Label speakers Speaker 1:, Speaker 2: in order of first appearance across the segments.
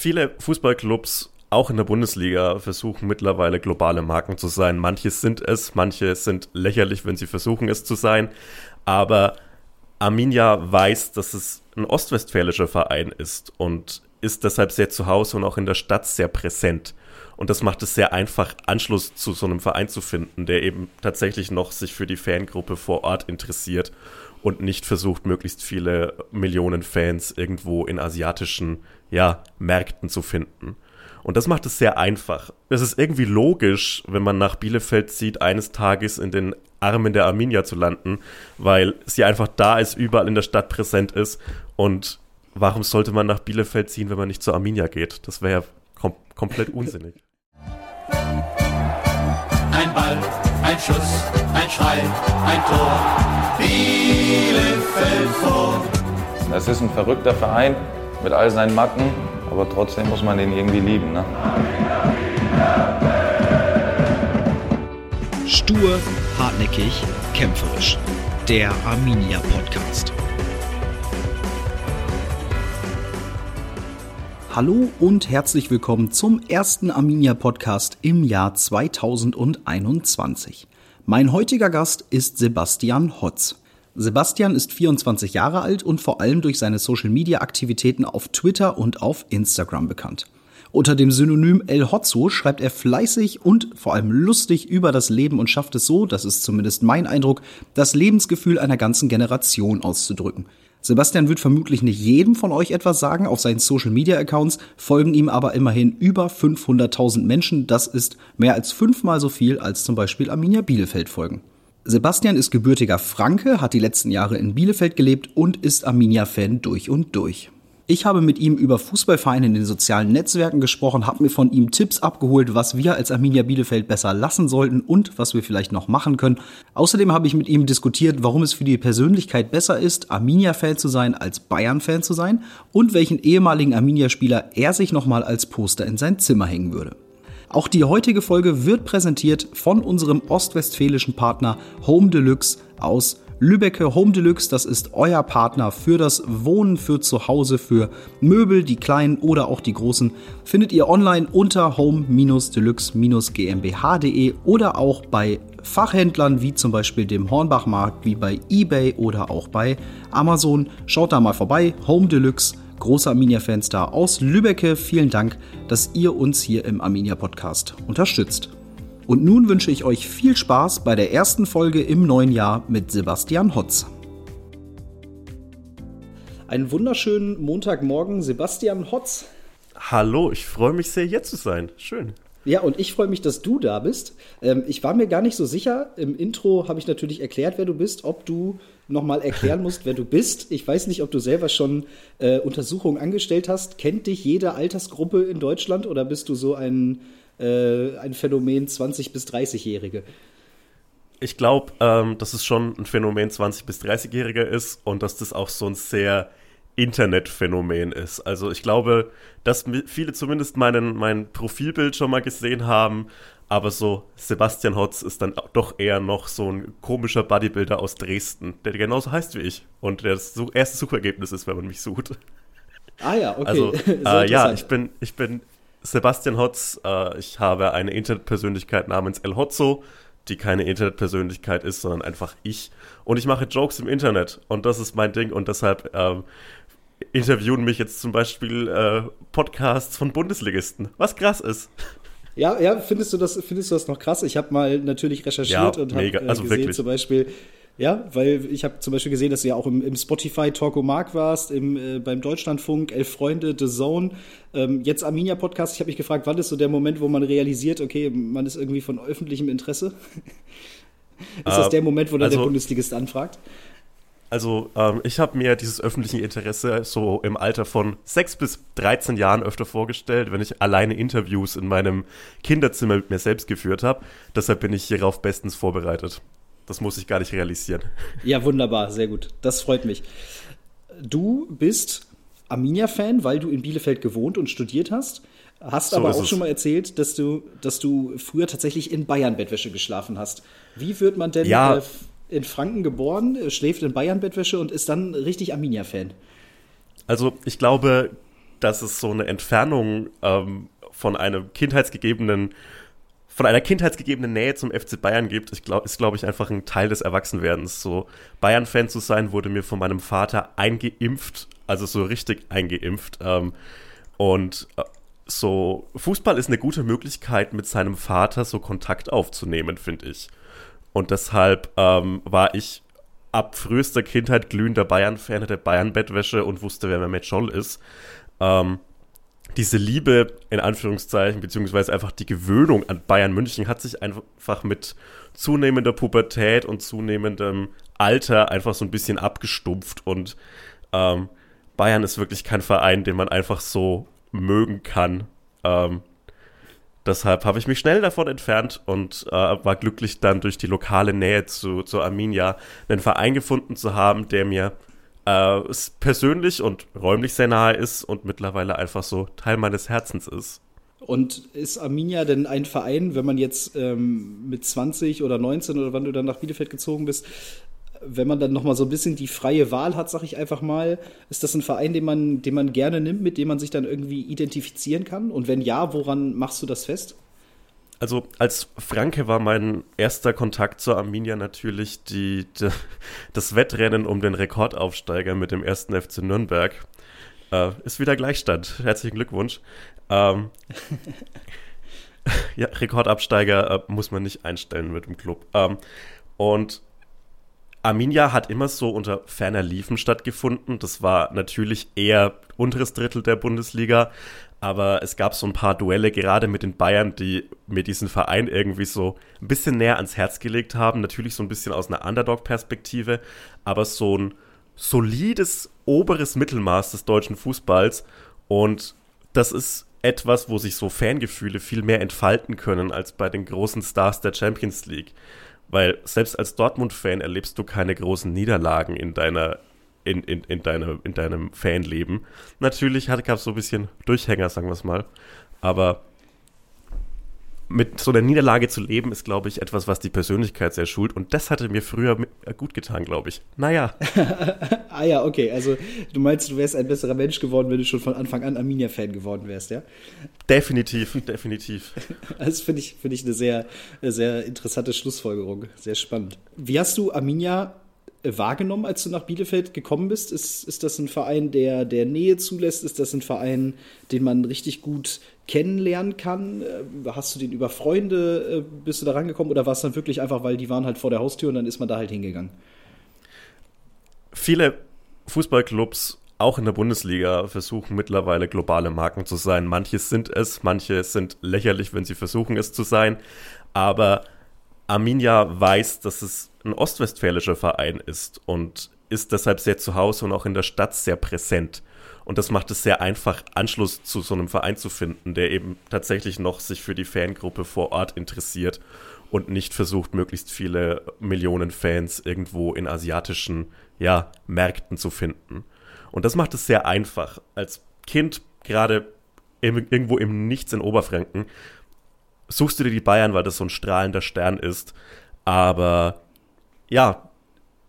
Speaker 1: viele Fußballclubs, auch in der Bundesliga, versuchen mittlerweile globale Marken zu sein. Manche sind es, manche sind lächerlich, wenn sie versuchen es zu sein. Aber Arminia weiß, dass es ein ostwestfälischer Verein ist und ist deshalb sehr zu Hause und auch in der Stadt sehr präsent. Und das macht es sehr einfach, Anschluss zu so einem Verein zu finden, der eben tatsächlich noch sich für die Fangruppe vor Ort interessiert und nicht versucht, möglichst viele Millionen Fans irgendwo in asiatischen ja, Märkten zu finden. Und das macht es sehr einfach. Es ist irgendwie logisch, wenn man nach Bielefeld zieht, eines Tages in den Armen der Arminia zu landen, weil sie einfach da ist, überall in der Stadt präsent ist. Und warum sollte man nach Bielefeld ziehen, wenn man nicht zur Arminia geht? Das wäre ja kom komplett unsinnig.
Speaker 2: Ein Ball, ein Schuss, ein Schrei, ein Tor. Bielefeld vor.
Speaker 3: Es ist ein verrückter Verein mit all seinen Macken, aber trotzdem muss man den irgendwie lieben. Ne?
Speaker 4: Stur, hartnäckig, kämpferisch. Der Arminia Podcast. Hallo und herzlich willkommen zum ersten Arminia Podcast im Jahr 2021. Mein heutiger Gast ist Sebastian Hotz. Sebastian ist 24 Jahre alt und vor allem durch seine Social-Media-Aktivitäten auf Twitter und auf Instagram bekannt. Unter dem Synonym El Hotzo schreibt er fleißig und vor allem lustig über das Leben und schafft es so, das ist zumindest mein Eindruck, das Lebensgefühl einer ganzen Generation auszudrücken. Sebastian wird vermutlich nicht jedem von euch etwas sagen. Auf seinen Social Media Accounts folgen ihm aber immerhin über 500.000 Menschen. Das ist mehr als fünfmal so viel als zum Beispiel Arminia Bielefeld folgen. Sebastian ist gebürtiger Franke, hat die letzten Jahre in Bielefeld gelebt und ist Arminia-Fan durch und durch. Ich habe mit ihm über Fußballvereine in den sozialen Netzwerken gesprochen, habe mir von ihm Tipps abgeholt, was wir als Arminia Bielefeld besser lassen sollten und was wir vielleicht noch machen können. Außerdem habe ich mit ihm diskutiert, warum es für die Persönlichkeit besser ist, Arminia-Fan zu sein als Bayern-Fan zu sein und welchen ehemaligen Arminia-Spieler er sich nochmal als Poster in sein Zimmer hängen würde. Auch die heutige Folge wird präsentiert von unserem ostwestfälischen Partner Home Deluxe aus Lübecke Home Deluxe. Das ist euer Partner für das Wohnen, für zu Hause, für Möbel, die kleinen oder auch die großen. Findet ihr online unter home-deluxe-gmbh.de oder auch bei Fachhändlern wie zum Beispiel dem Hornbachmarkt, wie bei eBay oder auch bei Amazon. Schaut da mal vorbei. Home Deluxe großer Arminia-Fans da aus Lübecke. Vielen Dank, dass ihr uns hier im Arminia-Podcast unterstützt. Und nun wünsche ich euch viel Spaß bei der ersten Folge im neuen Jahr mit Sebastian Hotz. Einen wunderschönen Montagmorgen, Sebastian Hotz.
Speaker 1: Hallo, ich freue mich sehr, hier zu sein. Schön.
Speaker 4: Ja, und ich freue mich, dass du da bist. Ähm, ich war mir gar nicht so sicher. Im Intro habe ich natürlich erklärt, wer du bist, ob du nochmal erklären musst, wer du bist. Ich weiß nicht, ob du selber schon äh, Untersuchungen angestellt hast. Kennt dich jede Altersgruppe in Deutschland oder bist du so ein, äh, ein Phänomen 20- bis 30-Jährige?
Speaker 1: Ich glaube, ähm, dass es schon ein Phänomen 20- bis 30-Jähriger ist und dass das auch so ein sehr Internetphänomen ist. Also ich glaube, dass viele zumindest meinen, mein Profilbild schon mal gesehen haben, aber so Sebastian Hotz ist dann doch eher noch so ein komischer Bodybuilder aus Dresden, der genauso heißt wie ich und der das erste Suchergebnis ist, wenn man mich sucht.
Speaker 4: Ah ja, okay.
Speaker 1: Also äh, ja, ich bin, ich bin Sebastian Hotz. Äh, ich habe eine Internetpersönlichkeit namens El Hotzo, die keine Internetpersönlichkeit ist, sondern einfach ich. Und ich mache Jokes im Internet und das ist mein Ding und deshalb ähm, interviewen mich jetzt zum Beispiel äh, Podcasts von Bundesligisten, was krass ist.
Speaker 4: Ja, ja, findest du das, findest du das noch krass? Ich habe mal natürlich recherchiert ja, und habe äh, also gesehen wirklich. zum Beispiel, ja, weil ich habe zum Beispiel gesehen, dass du ja auch im, im Spotify Talko Mark warst, im, äh, beim Deutschlandfunk, Elf Freunde, The Zone, ähm, jetzt Arminia Podcast. Ich habe mich gefragt, wann ist so der Moment, wo man realisiert, okay, man ist irgendwie von öffentlichem Interesse? ist das äh, der Moment, wo dann also, der Bundesligist anfragt?
Speaker 1: Also ähm, ich habe mir dieses öffentliche Interesse so im Alter von 6 bis 13 Jahren öfter vorgestellt, wenn ich alleine Interviews in meinem Kinderzimmer mit mir selbst geführt habe. Deshalb bin ich hierauf bestens vorbereitet. Das muss ich gar nicht realisieren.
Speaker 4: Ja, wunderbar, sehr gut. Das freut mich. Du bist Arminia-Fan, weil du in Bielefeld gewohnt und studiert hast. Hast so aber auch schon mal erzählt, dass du, dass du früher tatsächlich in Bayern-Bettwäsche geschlafen hast. Wie wird man denn
Speaker 1: ja. äh,
Speaker 4: in Franken geboren, schläft in Bayern-Bettwäsche und ist dann richtig Arminia-Fan.
Speaker 1: Also ich glaube, dass es so eine Entfernung ähm, von einem kindheitsgegebenen von einer kindheitsgegebenen Nähe zum FC Bayern gibt, ich glaub, ist, glaube ich, einfach ein Teil des Erwachsenwerdens. So Bayern-Fan zu sein, wurde mir von meinem Vater eingeimpft, also so richtig eingeimpft. Ähm, und äh, so Fußball ist eine gute Möglichkeit, mit seinem Vater so Kontakt aufzunehmen, finde ich. Und deshalb ähm, war ich ab frühester Kindheit glühender Bayern-Fan, hatte Bayern-Bettwäsche und wusste, wer Mehmet Scholl ist. Ähm, diese Liebe, in Anführungszeichen, beziehungsweise einfach die Gewöhnung an Bayern München hat sich einfach mit zunehmender Pubertät und zunehmendem Alter einfach so ein bisschen abgestumpft und ähm, Bayern ist wirklich kein Verein, den man einfach so mögen kann. Ähm, deshalb habe ich mich schnell davon entfernt und äh, war glücklich dann durch die lokale Nähe zu, zu Arminia einen Verein gefunden zu haben, der mir äh, persönlich und räumlich sehr nahe ist und mittlerweile einfach so Teil meines Herzens ist.
Speaker 4: Und ist Arminia denn ein Verein, wenn man jetzt ähm, mit 20 oder 19 oder wann du dann nach Bielefeld gezogen bist, wenn man dann nochmal so ein bisschen die freie Wahl hat, sag ich einfach mal, ist das ein Verein, den man, den man gerne nimmt, mit dem man sich dann irgendwie identifizieren kann? Und wenn ja, woran machst du das fest?
Speaker 1: Also als Franke war mein erster Kontakt zur Arminia natürlich die, die, das Wettrennen um den Rekordaufsteiger mit dem ersten FC Nürnberg. Äh, ist wieder Gleichstand. Herzlichen Glückwunsch. Ähm, ja, Rekordabsteiger äh, muss man nicht einstellen mit dem Club. Ähm, und Arminia hat immer so unter ferner Liefen stattgefunden. Das war natürlich eher unteres Drittel der Bundesliga, aber es gab so ein paar Duelle, gerade mit den Bayern, die mir diesen Verein irgendwie so ein bisschen näher ans Herz gelegt haben. Natürlich so ein bisschen aus einer Underdog-Perspektive, aber so ein solides oberes Mittelmaß des deutschen Fußballs. Und das ist etwas, wo sich so Fangefühle viel mehr entfalten können als bei den großen Stars der Champions League. Weil selbst als Dortmund-Fan erlebst du keine großen Niederlagen in deiner in, in, in, deine, in deinem Fanleben. Natürlich gab es so ein bisschen Durchhänger, sagen wir es mal. Aber mit so einer Niederlage zu leben, ist, glaube ich, etwas, was die Persönlichkeit sehr schult. Und das hatte mir früher äh, gut getan, glaube ich. Naja.
Speaker 4: ah ja, okay. Also du meinst, du wärst ein besserer Mensch geworden, wenn du schon von Anfang an Arminia-Fan geworden wärst, ja?
Speaker 1: Definitiv, definitiv.
Speaker 4: Das finde ich, find ich eine sehr, sehr interessante Schlussfolgerung. Sehr spannend. Wie hast du Arminia wahrgenommen, als du nach Bielefeld gekommen bist? Ist, ist das ein Verein, der, der Nähe zulässt? Ist das ein Verein, den man richtig gut kennenlernen kann? Äh, hast du den über Freunde, äh, bist du da rangekommen oder war es dann wirklich einfach, weil die waren halt vor der Haustür und dann ist man da halt hingegangen?
Speaker 1: Viele Fußballclubs, auch in der Bundesliga, versuchen mittlerweile globale Marken zu sein. Manche sind es, manche sind lächerlich, wenn sie versuchen es zu sein, aber Arminia weiß, dass es ein ostwestfälischer Verein ist und ist deshalb sehr zu Hause und auch in der Stadt sehr präsent. Und das macht es sehr einfach, Anschluss zu so einem Verein zu finden, der eben tatsächlich noch sich für die Fangruppe vor Ort interessiert und nicht versucht, möglichst viele Millionen Fans irgendwo in asiatischen ja, Märkten zu finden. Und das macht es sehr einfach. Als Kind, gerade irgendwo im Nichts in Oberfranken, suchst du dir die Bayern, weil das so ein strahlender Stern ist. Aber ja,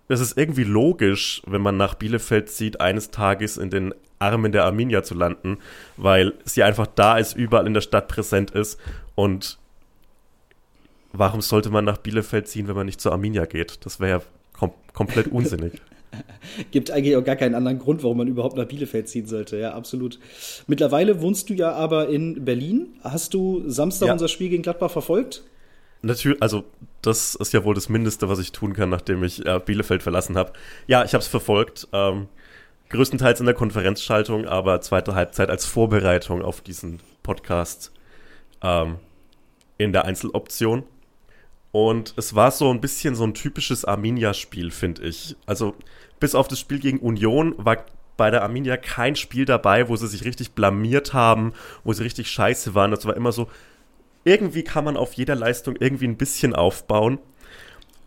Speaker 1: es ist irgendwie logisch, wenn man nach Bielefeld zieht, eines Tages in den Armen der Arminia zu landen, weil sie einfach da ist, überall in der Stadt präsent ist. Und warum sollte man nach Bielefeld ziehen, wenn man nicht zur Arminia geht? Das wäre ja kom komplett unsinnig.
Speaker 4: Gibt eigentlich auch gar keinen anderen Grund, warum man überhaupt nach Bielefeld ziehen sollte. Ja, absolut. Mittlerweile wohnst du ja aber in Berlin. Hast du Samstag ja. unser Spiel gegen Gladbach verfolgt?
Speaker 1: Natürlich, also das ist ja wohl das Mindeste, was ich tun kann, nachdem ich äh, Bielefeld verlassen habe. Ja, ich habe es verfolgt. Ähm, größtenteils in der Konferenzschaltung, aber zweite Halbzeit als Vorbereitung auf diesen Podcast ähm, in der Einzeloption. Und es war so ein bisschen so ein typisches Arminia-Spiel, finde ich. Also bis auf das Spiel gegen Union war bei der Arminia kein Spiel dabei, wo sie sich richtig blamiert haben, wo sie richtig scheiße waren. Das war immer so, irgendwie kann man auf jeder Leistung irgendwie ein bisschen aufbauen.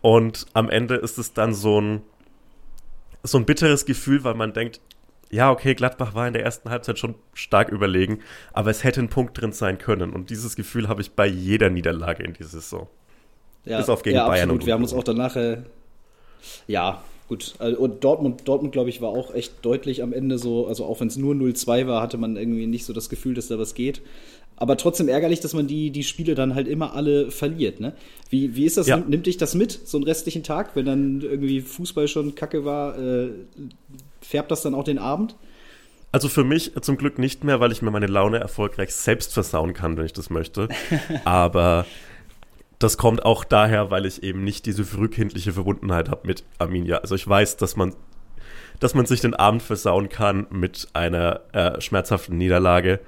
Speaker 1: Und am Ende ist es dann so ein, so ein bitteres Gefühl, weil man denkt, ja, okay, Gladbach war in der ersten Halbzeit schon stark überlegen, aber es hätte ein Punkt drin sein können. Und dieses Gefühl habe ich bei jeder Niederlage in dieser Saison.
Speaker 4: Ja, Bis auf gegen ja, Bayern. Absolut. Wir haben uns auch danach, äh, ja, gut. Also, und Dortmund, Dortmund glaube ich, war auch echt deutlich am Ende so, also auch wenn es nur 0-2 war, hatte man irgendwie nicht so das Gefühl, dass da was geht. Aber trotzdem ärgerlich, dass man die, die Spiele dann halt immer alle verliert. Ne? Wie, wie ist das?
Speaker 1: Ja.
Speaker 4: Nimmt, nimmt dich das mit, so einen restlichen Tag, wenn dann irgendwie Fußball schon kacke war? Äh, färbt das dann auch den Abend?
Speaker 1: Also für mich zum Glück nicht mehr, weil ich mir meine Laune erfolgreich selbst versauen kann, wenn ich das möchte. Aber das kommt auch daher, weil ich eben nicht diese frühkindliche Verbundenheit habe mit Arminia. Also ich weiß, dass man, dass man sich den Abend versauen kann mit einer äh, schmerzhaften Niederlage.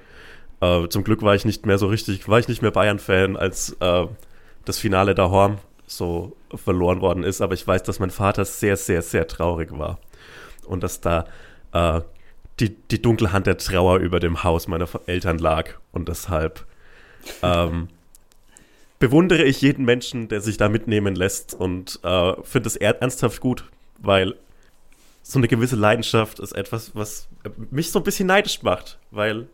Speaker 1: Äh, zum Glück war ich nicht mehr so richtig, war ich nicht mehr Bayern-Fan, als äh, das Finale da Horm so verloren worden ist. Aber ich weiß, dass mein Vater sehr, sehr, sehr traurig war. Und dass da äh, die, die dunkle Hand der Trauer über dem Haus meiner Eltern lag. Und deshalb ähm, bewundere ich jeden Menschen, der sich da mitnehmen lässt und äh, finde es ernsthaft gut, weil so eine gewisse Leidenschaft ist etwas, was mich so ein bisschen neidisch macht, weil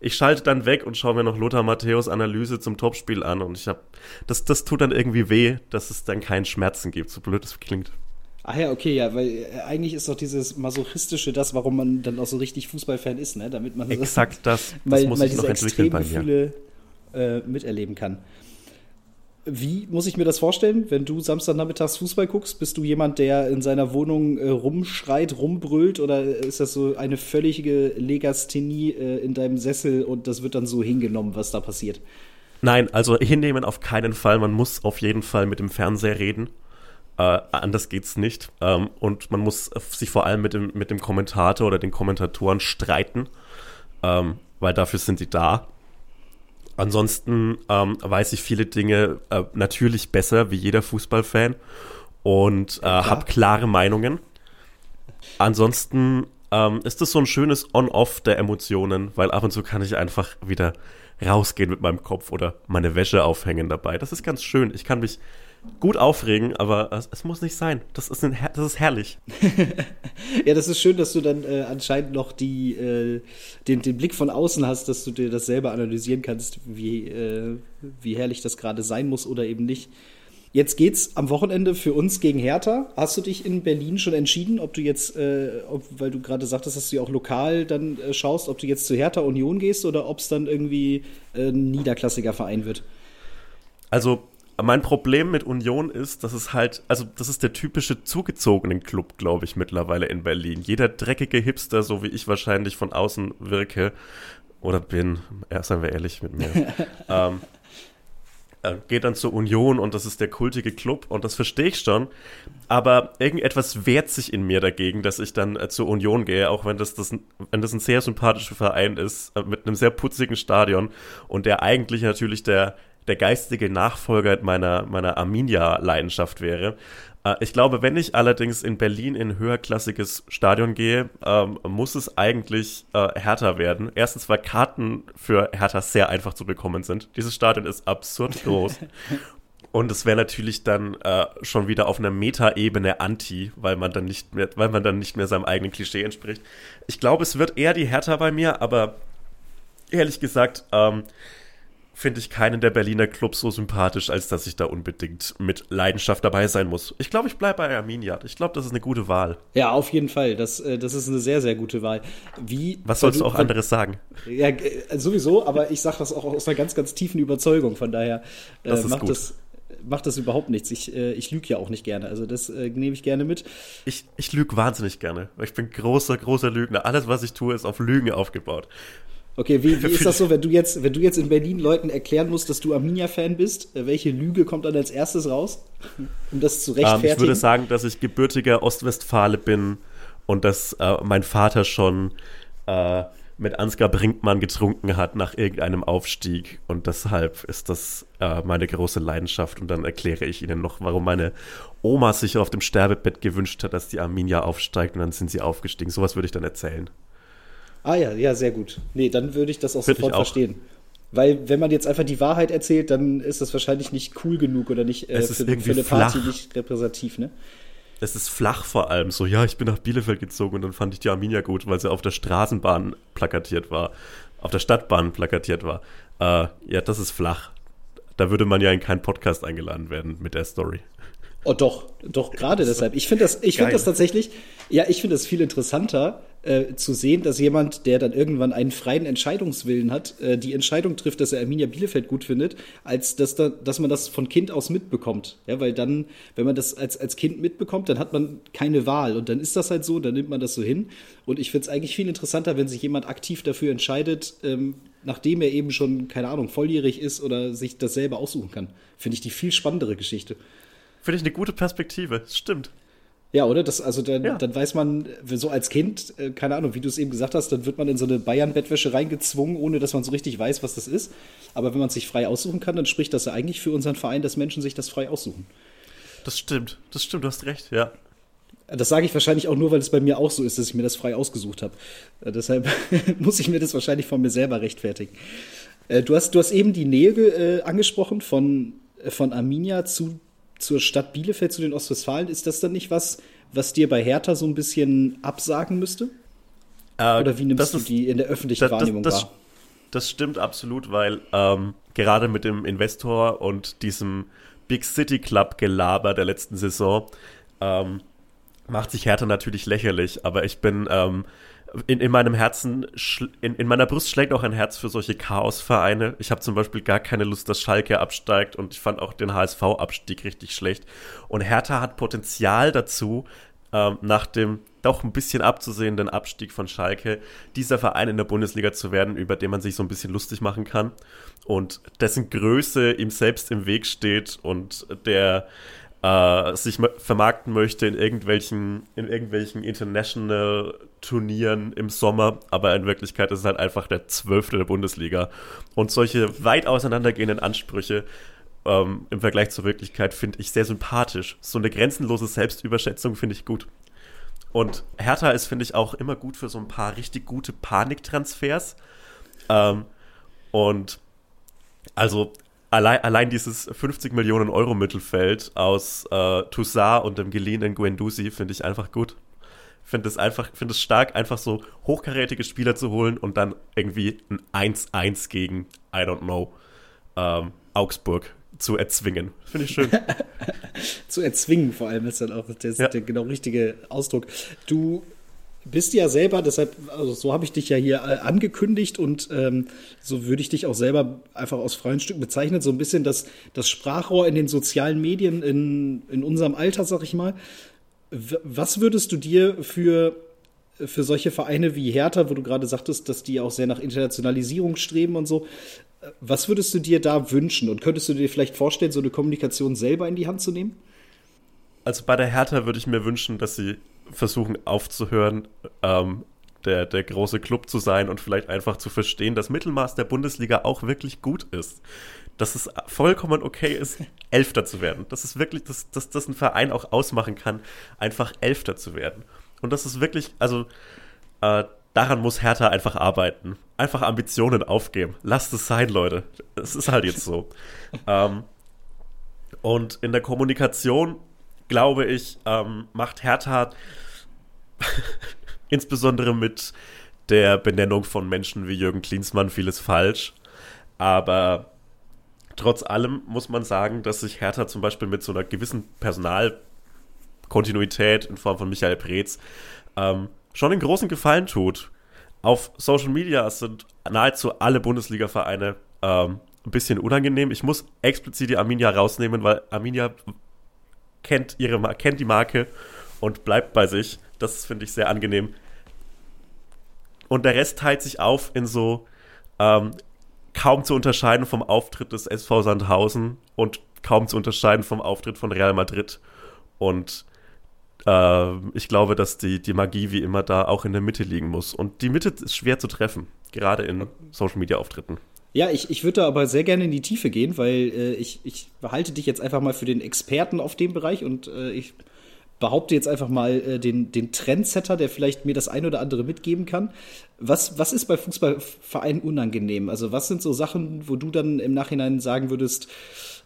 Speaker 1: ich schalte dann weg und schaue mir noch Lothar Matthäus Analyse zum Topspiel an und ich habe das das tut dann irgendwie weh, dass es dann keinen Schmerzen gibt, so blöd es klingt.
Speaker 4: Ach ja, okay, ja, weil äh, eigentlich ist doch dieses Masochistische das, warum man dann auch so richtig Fußballfan ist, ne? Damit man
Speaker 1: Exakt das, das
Speaker 4: mal,
Speaker 1: muss
Speaker 4: mal
Speaker 1: ich noch entwickeln bei mir.
Speaker 4: Extremgefühle äh, miterleben kann. Wie muss ich mir das vorstellen, wenn du Samstagnachmittags Fußball guckst? Bist du jemand, der in seiner Wohnung äh, rumschreit, rumbrüllt oder ist das so eine völlige Legasthenie äh, in deinem Sessel und das wird dann so hingenommen, was da passiert?
Speaker 1: Nein, also hinnehmen auf keinen Fall. Man muss auf jeden Fall mit dem Fernseher reden. Äh, anders geht's nicht. Ähm, und man muss sich vor allem mit dem, mit dem Kommentator oder den Kommentatoren streiten, ähm, weil dafür sind die da. Ansonsten ähm, weiß ich viele Dinge äh, natürlich besser wie jeder Fußballfan und äh, habe klare Meinungen. Ansonsten ähm, ist das so ein schönes On-Off der Emotionen, weil ab und zu kann ich einfach wieder rausgehen mit meinem Kopf oder meine Wäsche aufhängen dabei. Das ist ganz schön. Ich kann mich gut aufregen, aber es, es muss nicht sein. Das ist, ein, das ist herrlich.
Speaker 4: Ja, das ist schön, dass du dann äh, anscheinend noch die, äh, den, den Blick von außen hast, dass du dir das selber analysieren kannst, wie, äh, wie herrlich das gerade sein muss oder eben nicht. Jetzt geht's am Wochenende für uns gegen Hertha. Hast du dich in Berlin schon entschieden, ob du jetzt, äh, ob, weil du gerade sagtest, dass du ja auch lokal dann äh, schaust, ob du jetzt zu Hertha Union gehst oder ob es dann irgendwie äh, ein niederklassiger Verein wird?
Speaker 1: Also mein Problem mit Union ist, dass es halt, also das ist der typische zugezogenen Club, glaube ich, mittlerweile in Berlin. Jeder dreckige Hipster, so wie ich wahrscheinlich von außen wirke oder bin, ja, seien wir ehrlich mit mir, ähm, äh, geht dann zur Union und das ist der kultige Club und das verstehe ich schon. Aber irgendetwas wehrt sich in mir dagegen, dass ich dann äh, zur Union gehe, auch wenn das, das, wenn das ein sehr sympathischer Verein ist, äh, mit einem sehr putzigen Stadion und der eigentlich natürlich der, der geistige Nachfolger meiner, meiner Arminia-Leidenschaft wäre. Äh, ich glaube, wenn ich allerdings in Berlin in ein höherklassiges Stadion gehe, ähm, muss es eigentlich äh, härter werden. Erstens, weil Karten für Hertha sehr einfach zu bekommen sind. Dieses Stadion ist absurd groß. Und es wäre natürlich dann äh, schon wieder auf einer Meta-Ebene anti, weil man dann nicht mehr, weil man dann nicht mehr seinem eigenen Klischee entspricht. Ich glaube, es wird eher die Hertha bei mir, aber ehrlich gesagt, ähm, finde ich keinen der Berliner Clubs so sympathisch, als dass ich da unbedingt mit Leidenschaft dabei sein muss. Ich glaube, ich bleibe bei Arminia. Ich glaube, das ist eine gute Wahl.
Speaker 4: Ja, auf jeden Fall. Das, äh, das ist eine sehr, sehr gute Wahl. Wie,
Speaker 1: Was sollst du auch anderes sagen?
Speaker 4: Ja, äh, sowieso, aber ich sage das auch aus einer ganz, ganz tiefen Überzeugung. Von daher äh,
Speaker 1: Das
Speaker 4: macht,
Speaker 1: gut.
Speaker 4: das, macht das überhaupt nichts. Ich, äh, ich lüge ja auch nicht gerne. Also das äh, nehme ich gerne mit.
Speaker 1: Ich, ich lüge wahnsinnig gerne. Ich bin großer, großer Lügner. Alles, was ich tue, ist auf Lügen aufgebaut.
Speaker 4: Okay, wie, wie ist das so, wenn du jetzt, wenn du jetzt in Berlin Leuten erklären musst, dass du Arminia-Fan bist? Äh, welche Lüge kommt dann als erstes raus, um das zu
Speaker 1: Ähm,
Speaker 4: rechtfertigen?
Speaker 1: ich würde sagen, dass ich gebürtiger Ostwestfale bin und dass äh, mein Vater schon äh, mit Ansgar Brinkmann getrunken hat nach irgendeinem Aufstieg und deshalb ist das äh, meine große Leidenschaft und dann erkläre ich Ihnen noch, warum meine Oma sich auf dem Sterbebett gewünscht hat, dass die Arminia aufsteigt und dann sind sie aufgestiegen. Sowas würde ich dann erzählen.
Speaker 4: Ah ja, ja, sehr gut. Nee, dann würde ich das auch
Speaker 1: Würde
Speaker 4: sofort
Speaker 1: auch.
Speaker 4: verstehen. Weil wenn man jetzt einfach die Wahrheit erzählt, dann ist das wahrscheinlich nicht cool genug oder nicht äh,
Speaker 1: Es ist
Speaker 4: für,
Speaker 1: irgendwie
Speaker 4: für eine Party
Speaker 1: flach.
Speaker 4: nicht repräsentativ, ne?
Speaker 1: Es ist flach vor allem. So, ja, ich bin nach Bielefeld gezogen und dann fand ich die Arminia gut, weil sie auf der Straßenbahn plakatiert war. Auf der Stadtbahn plakatiert war. Äh, ja, das ist flach. Da würde man ja in keinen Podcast eingeladen werden mit der Story.
Speaker 4: Oh doch, doch gerade deshalb. Ich finde das, ich finde das tatsächlich, ja, ich finde das viel interessanter äh, zu sehen, dass jemand, der dann irgendwann einen freien Entscheidungswillen hat, äh, die Entscheidung trifft, dass er Arminia Bielefeld gut findet, als dass, da, dass man das von Kind aus mitbekommt. Ja, weil dann, wenn man das als, als Kind mitbekommt, dann hat man keine Wahl und dann ist das halt so, dann nimmt man das so hin. Und ich finde es eigentlich viel interessanter, wenn sich jemand aktiv dafür entscheidet, ähm, nachdem er eben schon, keine Ahnung, volljährig ist oder sich das selber aussuchen kann. Finde ich die viel spannendere Geschichte.
Speaker 1: Finde ich eine gute Perspektive. Stimmt.
Speaker 4: Ja, oder? Das, also dann, ja. dann weiß man, so als Kind, äh, keine Ahnung, wie du es eben gesagt hast, dann wird man in so eine Bayern-Bettwäsche reingezwungen, ohne dass man so richtig weiß, was das ist. Aber wenn man sich frei aussuchen kann, dann spricht das ja eigentlich für unseren Verein, dass Menschen sich das frei aussuchen.
Speaker 1: Das stimmt, das stimmt, du hast recht, ja.
Speaker 4: Das sage ich wahrscheinlich auch nur, weil es bei mir auch so ist, dass ich mir das frei ausgesucht habe. Äh, deshalb muss ich mir das wahrscheinlich von mir selber rechtfertigen. Äh, du, hast, du hast eben die Nähe äh, angesprochen von, äh, von Arminia zu zur Stadt Bielefeld, zu den Ostwestfalen, ist das dann nicht was, was dir bei Hertha so ein bisschen absagen müsste? Äh, Oder wie nimmst du ist, die in der öffentlichen das, Wahrnehmung
Speaker 1: das,
Speaker 4: das,
Speaker 1: wahr? Das stimmt absolut, weil ähm, gerade mit dem Investor und diesem Big City Club Gelaber der letzten Saison ähm, macht sich Hertha natürlich lächerlich, aber ich bin ähm, in, in meinem Herzen, in, in meiner Brust schlägt auch ein Herz für solche Chaosvereine. Ich habe zum Beispiel gar keine Lust, dass Schalke absteigt und ich fand auch den HSV-Abstieg richtig schlecht. Und Hertha hat Potenzial dazu, ähm, nach dem doch ein bisschen abzusehenden Abstieg von Schalke, dieser Verein in der Bundesliga zu werden, über den man sich so ein bisschen lustig machen kann und dessen Größe ihm selbst im Weg steht und der äh, sich vermarkten möchte in irgendwelchen, in irgendwelchen International Turnieren im Sommer, aber in Wirklichkeit ist es halt einfach der Zwölfte der Bundesliga. Und solche weit auseinandergehenden Ansprüche ähm, im Vergleich zur Wirklichkeit finde ich sehr sympathisch. So eine grenzenlose Selbstüberschätzung finde ich gut. Und Hertha ist, finde ich, auch immer gut für so ein paar richtig gute Paniktransfers. Ähm, und also allein, allein dieses 50 Millionen Euro Mittelfeld aus äh, Toussaint und dem geliehenen Guendouzi finde ich einfach gut. Finde es einfach, finde es stark, einfach so hochkarätige Spieler zu holen und dann irgendwie ein 1-1 gegen, I don't know, ähm, Augsburg zu erzwingen. Finde ich schön.
Speaker 4: zu erzwingen vor allem ist dann auch der, ja. der genau richtige Ausdruck. Du bist ja selber, deshalb, also so habe ich dich ja hier äh, angekündigt und ähm, so würde ich dich auch selber einfach aus freien Stücken bezeichnen, so ein bisschen das, das Sprachrohr in den sozialen Medien in, in unserem Alter, sag ich mal. Was würdest du dir für, für solche Vereine wie Hertha, wo du gerade sagtest, dass die auch sehr nach Internationalisierung streben und so, was würdest du dir da wünschen und könntest du dir vielleicht vorstellen, so eine Kommunikation selber in die Hand zu nehmen?
Speaker 1: Also bei der Hertha würde ich mir wünschen, dass sie versuchen aufzuhören, ähm, der, der große Club zu sein und vielleicht einfach zu verstehen, dass Mittelmaß der Bundesliga auch wirklich gut ist. Dass es vollkommen okay ist, Elfter zu werden. Dass es wirklich, dass, dass das ein Verein auch ausmachen kann, einfach Elfter zu werden. Und das ist wirklich, also äh, daran muss Hertha einfach arbeiten. Einfach Ambitionen aufgeben. Lasst es sein, Leute. Es ist halt jetzt so. ähm, und in der Kommunikation, glaube ich, ähm, macht Hertha insbesondere mit der Benennung von Menschen wie Jürgen Klinsmann vieles falsch. Aber trotz allem muss man sagen, dass sich Hertha zum Beispiel mit so einer gewissen Personalkontinuität in Form von Michael Preetz ähm, schon den großen Gefallen tut. Auf Social Media sind nahezu alle Bundesliga-Vereine ähm, ein bisschen unangenehm. Ich muss explizit die Arminia rausnehmen, weil Arminia kennt, ihre, kennt die Marke und bleibt bei sich. Das finde ich sehr angenehm. Und der Rest teilt sich auf in so ähm, kaum zu unterscheiden vom Auftritt des SV Sandhausen und kaum zu unterscheiden vom Auftritt von Real Madrid. Und äh, ich glaube, dass die, die Magie wie immer da auch in der Mitte liegen muss. Und die Mitte ist schwer zu treffen, gerade in Social-Media-Auftritten.
Speaker 4: Ja, ich, ich würde da aber sehr gerne in die Tiefe gehen, weil äh, ich, ich halte dich jetzt einfach mal für den Experten auf dem Bereich und äh, ich behaupte jetzt einfach mal äh, den, den Trendsetter, der vielleicht mir das ein oder andere mitgeben kann. Was, was ist bei Fußballvereinen unangenehm? Also was sind so Sachen, wo du dann im Nachhinein sagen würdest,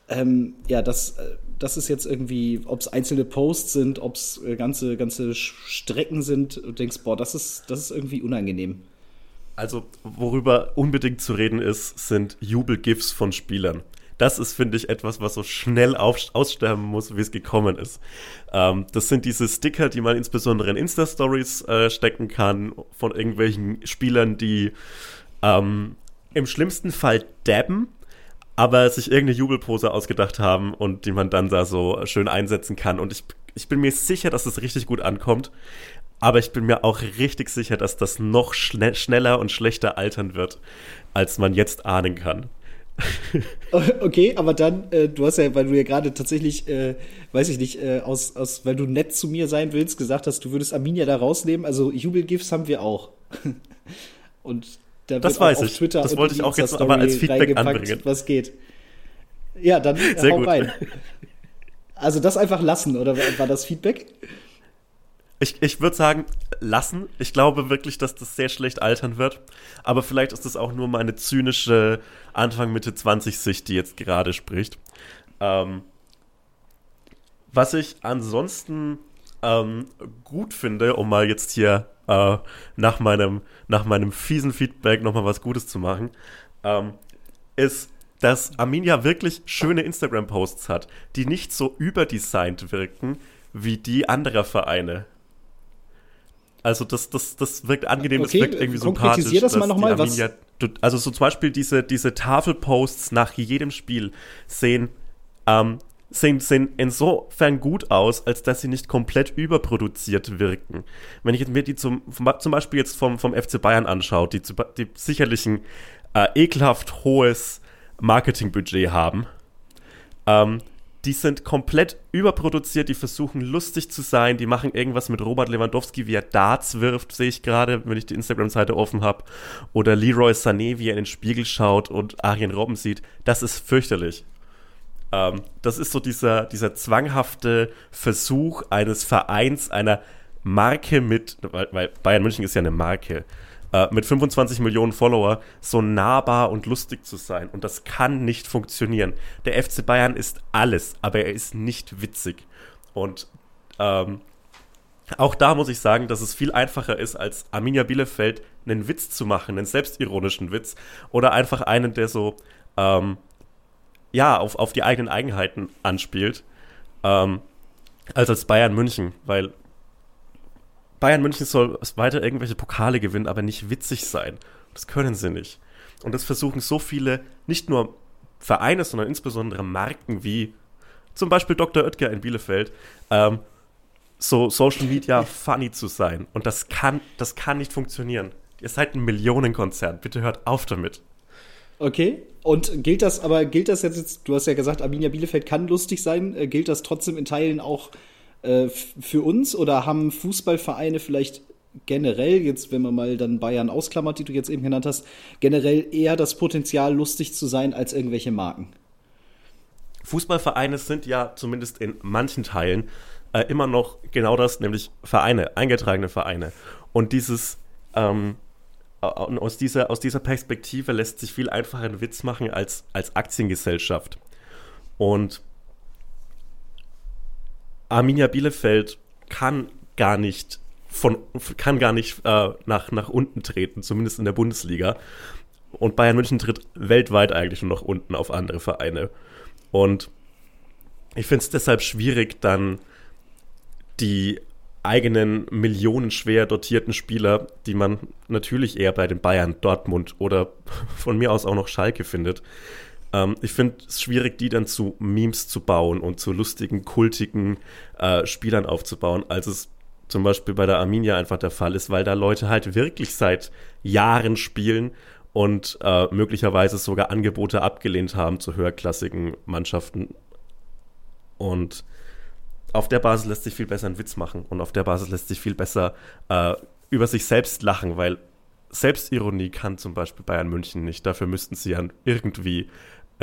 Speaker 4: ähm, ja, das, äh, das ist jetzt irgendwie, ob es einzelne Posts sind, ob es äh, ganze, ganze Strecken sind, du denkst, boah, das ist, das ist irgendwie unangenehm.
Speaker 1: Also, worüber unbedingt zu reden ist, sind Jubelgifs von Spielern das ist, finde ich, etwas, was so schnell auf, aussterben muss, wie es gekommen ist. Ähm, das sind diese Sticker, die man insbesondere in Insta-Stories äh, stecken kann, von irgendwelchen Spielern, die ähm, im schlimmsten Fall dabben, aber sich irgendeine Jubelpose ausgedacht haben und die man dann da so schön einsetzen kann. Und ich, ich bin mir sicher, dass es das richtig gut ankommt. Aber ich bin mir auch richtig sicher, dass das noch schne schneller und schlechter altern wird, als man jetzt ahnen kann.
Speaker 4: Okay, aber dann, äh, du hast ja, weil du ja gerade tatsächlich, äh, weiß ich nicht, äh, aus, aus, weil du nett zu mir sein willst, gesagt hast, du würdest Arminia da rausnehmen. Also Jubelgifts haben wir auch. und
Speaker 1: da das weiß ich. Twitter das wollte ich auch jetzt aber als Feedback anbringen.
Speaker 4: Was geht? Ja, dann Sehr hau gut. rein. Also das einfach lassen, oder war das Feedback?
Speaker 1: Ich, ich würde sagen, lassen. Ich glaube wirklich, dass das sehr schlecht altern wird. Aber vielleicht ist das auch nur meine zynische Anfang, Mitte 20 Sicht, die jetzt gerade spricht. Ähm, was ich ansonsten ähm, gut finde, um mal jetzt hier äh, nach, meinem, nach meinem fiesen Feedback nochmal was Gutes zu machen, ähm, ist, dass Arminia wirklich schöne Instagram-Posts hat, die nicht so überdesignt wirken wie die anderer Vereine. Also das, das, das wirkt angenehm, okay, das wirkt irgendwie sympathisch.
Speaker 4: das mal nochmal.
Speaker 1: Also so zum Beispiel diese, diese Tafelposts nach jedem Spiel sehen, ähm, sehen, sehen insofern gut aus, als dass sie nicht komplett überproduziert wirken. Wenn ich mir die zum, zum Beispiel jetzt vom, vom FC Bayern anschaue, die, die sicherlich ein äh, ekelhaft hohes Marketingbudget haben, ähm, die sind komplett überproduziert, die versuchen lustig zu sein, die machen irgendwas mit Robert Lewandowski, wie er Darts wirft, sehe ich gerade, wenn ich die Instagram-Seite offen habe. Oder Leroy Sané, wie er in den Spiegel schaut und Arjen Robben sieht. Das ist fürchterlich. Ähm, das ist so dieser, dieser zwanghafte Versuch eines Vereins, einer Marke mit, weil, weil Bayern München ist ja eine Marke, äh, mit 25 Millionen Follower so nahbar und lustig zu sein. Und das kann nicht funktionieren. Der FC Bayern ist alles, aber er ist nicht witzig. Und ähm, auch da muss ich sagen, dass es viel einfacher ist, als Arminia Bielefeld einen Witz zu machen, einen selbstironischen Witz oder einfach einen, der so ähm, ja auf, auf die eigenen Eigenheiten anspielt, ähm, als als Bayern München, weil Bayern München soll weiter irgendwelche Pokale gewinnen, aber nicht witzig sein. Das können sie nicht. Und das versuchen so viele, nicht nur Vereine, sondern insbesondere Marken wie zum Beispiel Dr. Oetker in Bielefeld, ähm, so Social Media funny zu sein. Und das kann, das kann nicht funktionieren. Ihr seid ein Millionenkonzern. Bitte hört auf damit.
Speaker 4: Okay. Und gilt das, aber gilt das jetzt, du hast ja gesagt, Arminia Bielefeld kann lustig sein, äh, gilt das trotzdem in Teilen auch äh, für uns oder haben Fußballvereine vielleicht generell, jetzt wenn man mal dann Bayern ausklammert, die du jetzt eben genannt hast, generell eher das Potenzial, lustig zu sein als irgendwelche Marken?
Speaker 1: Fußballvereine sind ja zumindest in manchen Teilen äh, immer noch genau das, nämlich Vereine, eingetragene Vereine. Und dieses, ähm, aus, dieser, aus dieser Perspektive lässt sich viel einfacher einen Witz machen als, als Aktiengesellschaft. Und Arminia Bielefeld kann gar nicht von kann gar nicht äh, nach, nach unten treten, zumindest in der Bundesliga. Und Bayern München tritt weltweit eigentlich nur noch unten auf andere Vereine. Und ich finde es deshalb schwierig, dann die eigenen millionenschwer dotierten Spieler, die man natürlich eher bei den Bayern, Dortmund oder von mir aus auch noch Schalke findet, ähm, ich finde es schwierig, die dann zu Memes zu bauen und zu lustigen, kultigen äh, Spielern aufzubauen, als es zum Beispiel bei der Arminia einfach der Fall ist, weil da Leute halt wirklich seit Jahren spielen und äh, möglicherweise sogar Angebote abgelehnt haben zu höherklassigen Mannschaften. Und auf der Basis lässt sich viel besser einen Witz machen und auf der Basis lässt sich viel besser äh, über sich selbst lachen, weil Selbstironie kann zum Beispiel Bayern München nicht. Dafür müssten sie ja irgendwie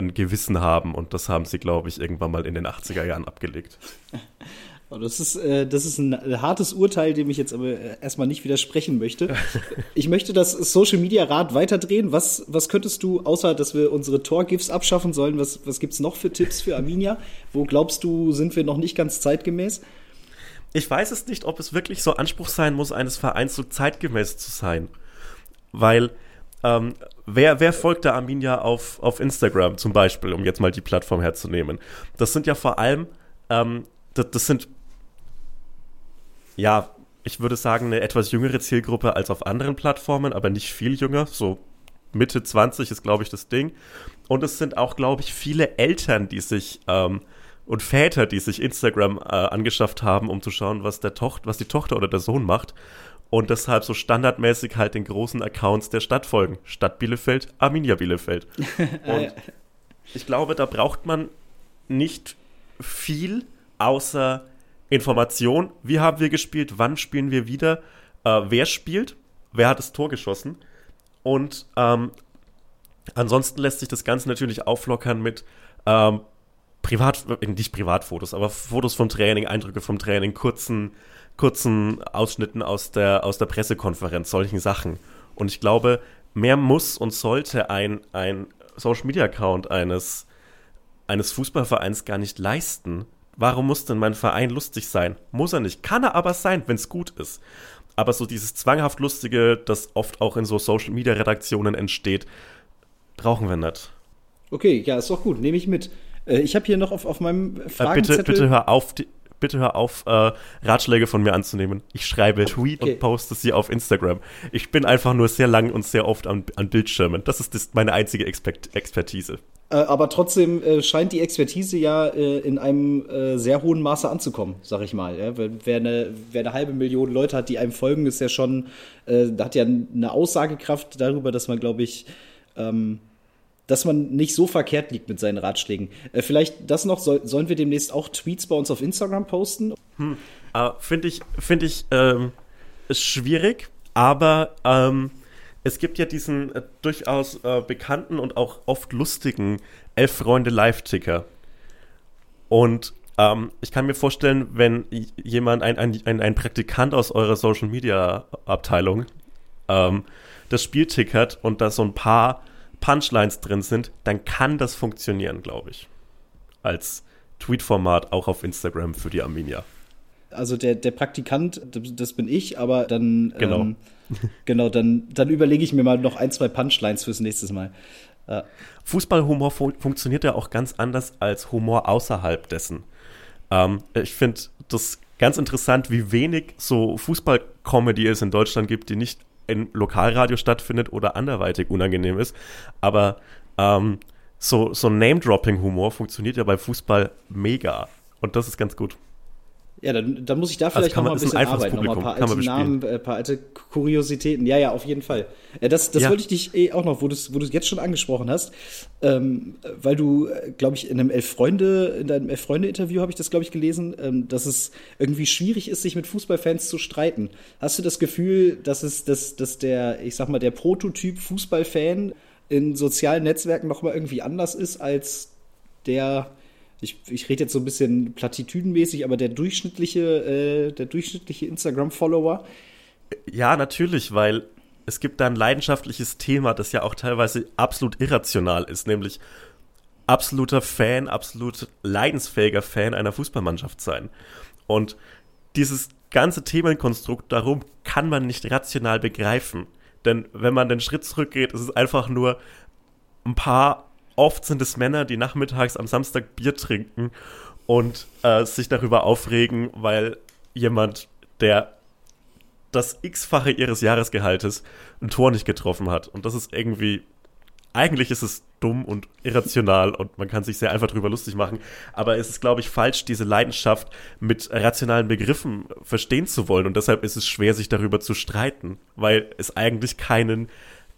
Speaker 1: ein Gewissen haben und das haben sie, glaube ich, irgendwann mal in den 80er Jahren abgelegt.
Speaker 4: Oh, das ist, äh, das ist ein hartes Urteil, dem ich jetzt aber äh, erstmal nicht widersprechen möchte. Ich möchte das Social Media Rad weiterdrehen. Was, was könntest du, außer dass wir unsere Tor-GIFs abschaffen sollen, was, was gibt es noch für Tipps für Arminia? Wo glaubst du, sind wir noch nicht ganz zeitgemäß?
Speaker 1: Ich weiß es nicht, ob es wirklich so Anspruch sein muss, eines Vereins so zeitgemäß zu sein. Weil ähm, wer, wer folgt der Arminia auf, auf Instagram zum Beispiel, um jetzt mal die Plattform herzunehmen? Das sind ja vor allem, ähm, das, das sind, ja, ich würde sagen, eine etwas jüngere Zielgruppe als auf anderen Plattformen, aber nicht viel jünger. So Mitte 20 ist, glaube ich, das Ding. Und es sind auch, glaube ich, viele Eltern, die sich ähm, und Väter, die sich Instagram äh, angeschafft haben, um zu schauen, was, der Toch was die Tochter oder der Sohn macht. Und deshalb so standardmäßig halt den großen Accounts der Stadt folgen. Stadt Bielefeld, Arminia Bielefeld. Und ich glaube, da braucht man nicht viel außer Information. Wie haben wir gespielt? Wann spielen wir wieder? Äh, wer spielt? Wer hat das Tor geschossen? Und ähm, ansonsten lässt sich das Ganze natürlich auflockern mit ähm, Privat, nicht Privatfotos, aber Fotos vom Training, Eindrücke vom Training, kurzen, kurzen Ausschnitten aus der, aus der Pressekonferenz, solchen Sachen. Und ich glaube, mehr muss und sollte ein, ein Social Media Account eines, eines Fußballvereins gar nicht leisten. Warum muss denn mein Verein lustig sein? Muss er nicht. Kann er aber sein, wenn es gut ist. Aber so dieses zwanghaft Lustige, das oft auch in so Social Media Redaktionen entsteht, brauchen wir nicht.
Speaker 4: Okay, ja, ist doch gut. Nehme ich mit. Äh, ich habe hier noch auf, auf meinem Fragenzettel...
Speaker 1: Äh, bitte, bitte hör auf, die, bitte hör auf äh, Ratschläge von mir anzunehmen. Ich schreibe Tweet okay. und poste sie auf Instagram. Ich bin einfach nur sehr lang und sehr oft an, an Bildschirmen. Das ist das, meine einzige Expert Expertise.
Speaker 4: Äh, aber trotzdem äh, scheint die Expertise ja äh, in einem äh, sehr hohen Maße anzukommen, sag ich mal. Ja? Wer, eine, wer eine halbe Million Leute hat, die einem folgen, ist ja schon, äh, da hat ja eine Aussagekraft darüber, dass man, glaube ich, ähm, dass man nicht so verkehrt liegt mit seinen Ratschlägen. Äh, vielleicht das noch, soll, sollen wir demnächst auch Tweets bei uns auf Instagram posten?
Speaker 1: Hm. Uh, Finde ich, find ich ähm, schwierig, aber ähm, es gibt ja diesen äh, durchaus äh, bekannten und auch oft lustigen Elf Freunde Live-Ticker. Und ähm, ich kann mir vorstellen, wenn jemand, ein, ein, ein, Praktikant aus eurer Social Media Abteilung ähm, das Spiel tickert und da so ein paar Punchlines drin sind, dann kann das funktionieren, glaube ich. Als Tweet-Format auch auf Instagram für die Arminia.
Speaker 4: Also der, der Praktikant, das bin ich, aber dann
Speaker 1: genau, ähm,
Speaker 4: genau dann, dann überlege ich mir mal noch ein, zwei Punchlines fürs nächste Mal.
Speaker 1: Äh. Fußballhumor fu funktioniert ja auch ganz anders als Humor außerhalb dessen. Ähm, ich finde das ganz interessant, wie wenig so Fußball-Comedy es in Deutschland gibt, die nicht in Lokalradio stattfindet oder anderweitig unangenehm ist. Aber ähm, so, so Name-Dropping-Humor funktioniert ja bei Fußball mega. Und das ist ganz gut.
Speaker 4: Ja, dann, dann muss ich da also vielleicht also noch mal ein bisschen ein arbeiten, noch mal ein paar alte Namen, ein äh, paar alte Kuriositäten. Ja, ja, auf jeden Fall. Ja, das das ja. wollte ich dich eh auch noch, wo du wo du jetzt schon angesprochen hast, ähm, weil du, äh, glaube ich, in einem elf Freunde, in deinem elf Freunde Interview habe ich das, glaube ich, gelesen, ähm, dass es irgendwie schwierig ist, sich mit Fußballfans zu streiten. Hast du das Gefühl, dass es, dass, dass der, ich sag mal, der Prototyp Fußballfan in sozialen Netzwerken noch mal irgendwie anders ist als der ich, ich rede jetzt so ein bisschen platitüdenmäßig, aber der durchschnittliche, äh, der durchschnittliche Instagram-Follower.
Speaker 1: Ja, natürlich, weil es gibt da ein leidenschaftliches Thema, das ja auch teilweise absolut irrational ist, nämlich absoluter Fan, absolut leidensfähiger Fan einer Fußballmannschaft sein. Und dieses ganze Themenkonstrukt darum kann man nicht rational begreifen. Denn wenn man den Schritt zurückgeht, ist es einfach nur ein paar oft sind es Männer, die nachmittags am Samstag Bier trinken und äh, sich darüber aufregen, weil jemand, der das x-fache ihres Jahresgehaltes ein Tor nicht getroffen hat. Und das ist irgendwie, eigentlich ist es dumm und irrational und man kann sich sehr einfach darüber lustig machen. Aber es ist, glaube ich, falsch, diese Leidenschaft mit rationalen Begriffen verstehen zu wollen. Und deshalb ist es schwer, sich darüber zu streiten, weil es eigentlich keinen,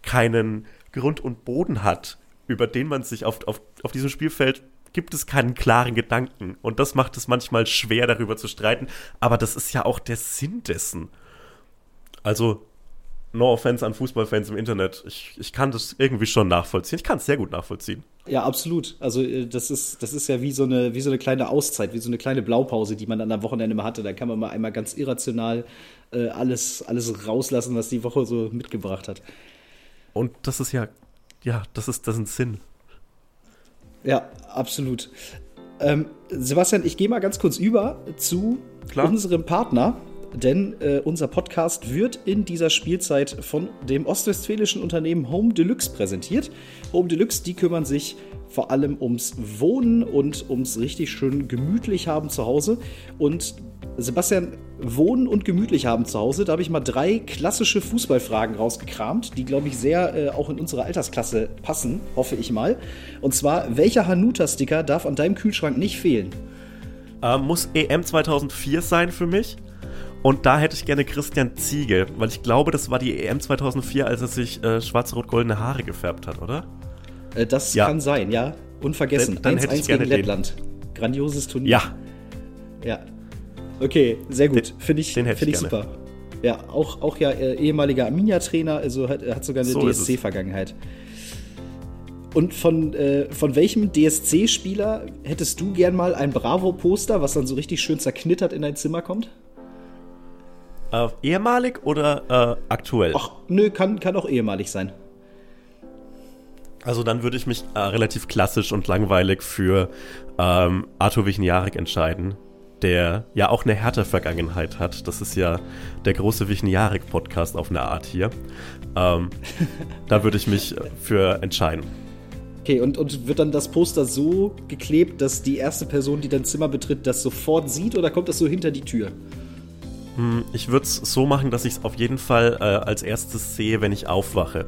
Speaker 1: keinen Grund und Boden hat, über den man sich auf, auf, auf diesem Spielfeld gibt es keinen klaren Gedanken. Und das macht es manchmal schwer, darüber zu streiten. Aber das ist ja auch der Sinn dessen. Also, no offense an Fußballfans im Internet. Ich, ich kann das irgendwie schon nachvollziehen. Ich kann es sehr gut nachvollziehen.
Speaker 4: Ja, absolut. Also äh, das ist, das ist ja wie so, eine, wie so eine kleine Auszeit, wie so eine kleine Blaupause, die man dann am Wochenende mal hatte. Da kann man mal einmal ganz irrational äh, alles, alles rauslassen, was die Woche so mitgebracht hat.
Speaker 1: Und das ist ja ja, das ist, das ist ein Sinn.
Speaker 4: Ja, absolut. Ähm, Sebastian, ich gehe mal ganz kurz über zu Klar. unserem Partner. denn äh, unser Podcast wird in dieser Spielzeit von dem ostwestfälischen Unternehmen Home Deluxe präsentiert. Home Deluxe, die kümmern sich vor allem ums Wohnen und ums richtig schön gemütlich haben zu Hause. Und Sebastian, Wohnen und gemütlich haben zu Hause, da habe ich mal drei klassische Fußballfragen rausgekramt, die, glaube ich, sehr äh, auch in unsere Altersklasse passen, hoffe ich mal. Und zwar, welcher Hanuta-Sticker darf an deinem Kühlschrank nicht fehlen?
Speaker 1: Äh, muss EM 2004 sein für mich. Und da hätte ich gerne Christian Ziege, weil ich glaube, das war die EM 2004, als er sich äh, schwarz-rot-goldene Haare gefärbt hat, oder?
Speaker 4: Äh, das ja. kann sein, ja. Unvergessen. 1-1 gegen Lettland. Den. Grandioses Turnier.
Speaker 1: Ja.
Speaker 4: Ja. Okay, sehr gut. Finde ich, find ich, ich super. Ja, auch, auch ja äh, ehemaliger Arminia-Trainer, also hat, hat sogar eine so DSC-Vergangenheit. Und von, äh, von welchem DSC-Spieler hättest du gern mal ein Bravo-Poster, was dann so richtig schön zerknittert in dein Zimmer kommt?
Speaker 1: Äh, ehemalig oder äh, aktuell?
Speaker 4: Ach, nö, kann, kann auch ehemalig sein.
Speaker 1: Also dann würde ich mich äh, relativ klassisch und langweilig für ähm, Arthur Wichniarek entscheiden, der ja auch eine härte Vergangenheit hat. Das ist ja der große Wichniarek-Podcast auf eine Art hier. Ähm, da würde ich mich für entscheiden.
Speaker 4: Okay, und, und wird dann das Poster so geklebt, dass die erste Person, die dein Zimmer betritt, das sofort sieht oder kommt das so hinter die Tür?
Speaker 1: Hm, ich würde es so machen, dass ich es auf jeden Fall äh, als erstes sehe, wenn ich aufwache.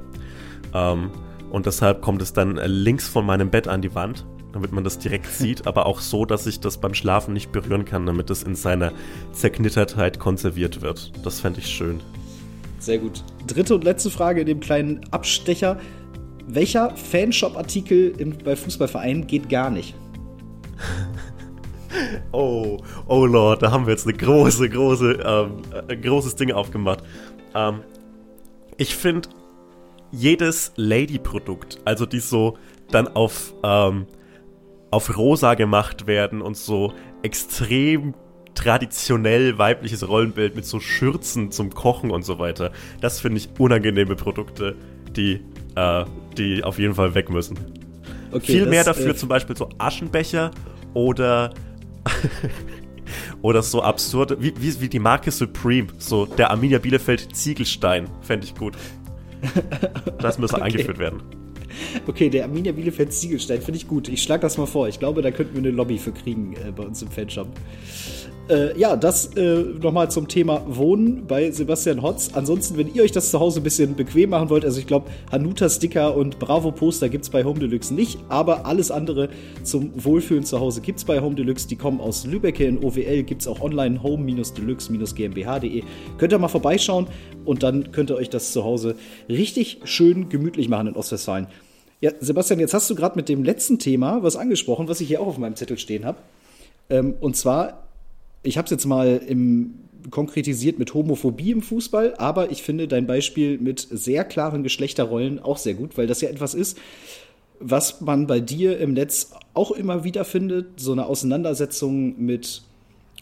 Speaker 1: Ähm, und deshalb kommt es dann äh, links von meinem Bett an die Wand, damit man das direkt sieht, aber auch so, dass ich das beim Schlafen nicht berühren kann, damit es in seiner Zerknittertheit konserviert wird. Das fände ich schön.
Speaker 4: Sehr gut. Dritte und letzte Frage in dem kleinen Abstecher. Welcher Fanshop-Artikel bei Fußballvereinen geht gar nicht?
Speaker 1: oh, oh Lord, da haben wir jetzt eine große, große, ähm, ein großes Ding aufgemacht. Ähm, ich finde jedes Lady-Produkt, also die so dann auf, ähm, auf rosa gemacht werden und so extrem traditionell weibliches Rollenbild mit so Schürzen zum Kochen und so weiter. Das finde ich unangenehme Produkte, die, äh, die auf jeden Fall weg müssen. Okay, Viel mehr dafür äh, zum Beispiel so Aschenbecher oder oder so absurde, wie, wie, wie die Marke Supreme, so der Arminia Bielefeld Ziegelstein, fände ich gut. Das müsste okay. eingeführt werden.
Speaker 4: Okay, der Arminia Bielefeld Ziegelstein finde ich gut. Ich schlage das mal vor. Ich glaube, da könnten wir eine Lobby für kriegen äh, bei uns im Fanshop. Äh, ja, das äh, nochmal zum Thema Wohnen bei Sebastian Hotz. Ansonsten, wenn ihr euch das zu Hause ein bisschen bequem machen wollt, also ich glaube, Hanuta-Sticker und Bravo-Poster gibt es bei Home Deluxe nicht, aber alles andere zum Wohlfühlen zu Hause gibt es bei Home Deluxe. Die kommen aus Lübeck in OWL, gibt es auch online home-deluxe-gmbh.de. Könnt ihr mal vorbeischauen und dann könnt ihr euch das zu Hause richtig schön gemütlich machen in Ostwestfalen. Ja, Sebastian, jetzt hast du gerade mit dem letzten Thema was angesprochen, was ich hier auch auf meinem Zettel stehen habe. Ähm, und zwar ich habe es jetzt mal im, konkretisiert mit Homophobie im Fußball, aber ich finde dein Beispiel mit sehr klaren Geschlechterrollen auch sehr gut, weil das ja etwas ist, was man bei dir im Netz auch immer wieder findet, so eine Auseinandersetzung mit,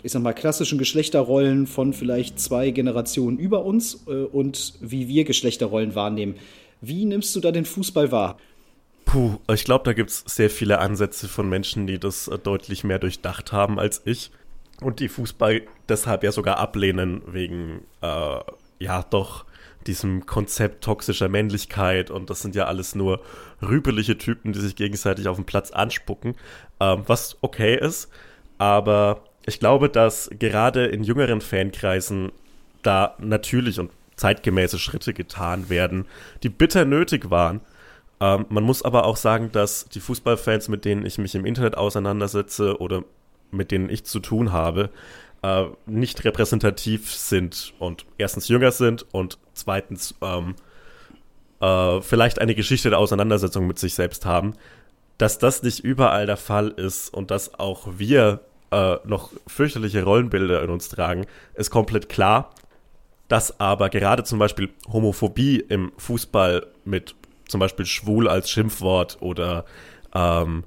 Speaker 4: ich sag mal, klassischen Geschlechterrollen von vielleicht zwei Generationen über uns äh, und wie wir Geschlechterrollen wahrnehmen. Wie nimmst du da den Fußball wahr?
Speaker 1: Puh, ich glaube, da gibt es sehr viele Ansätze von Menschen, die das äh, deutlich mehr durchdacht haben als ich und die Fußball deshalb ja sogar ablehnen wegen, äh, ja, doch diesem Konzept toxischer Männlichkeit und das sind ja alles nur rübelige Typen, die sich gegenseitig auf dem Platz anspucken, ähm, was okay ist, aber ich glaube, dass gerade in jüngeren Fankreisen da natürlich und zeitgemäße Schritte getan werden, die bitter nötig waren. Ähm, man muss aber auch sagen, dass die Fußballfans, mit denen ich mich im Internet auseinandersetze oder mit denen ich zu tun habe, äh, nicht repräsentativ sind und erstens jünger sind und zweitens ähm, äh, vielleicht eine Geschichte der Auseinandersetzung mit sich selbst haben, dass das nicht überall der Fall ist und dass auch wir äh, noch fürchterliche Rollenbilder in uns tragen, ist komplett klar. Dass aber gerade zum Beispiel Homophobie im Fußball mit zum Beispiel schwul als Schimpfwort oder ähm,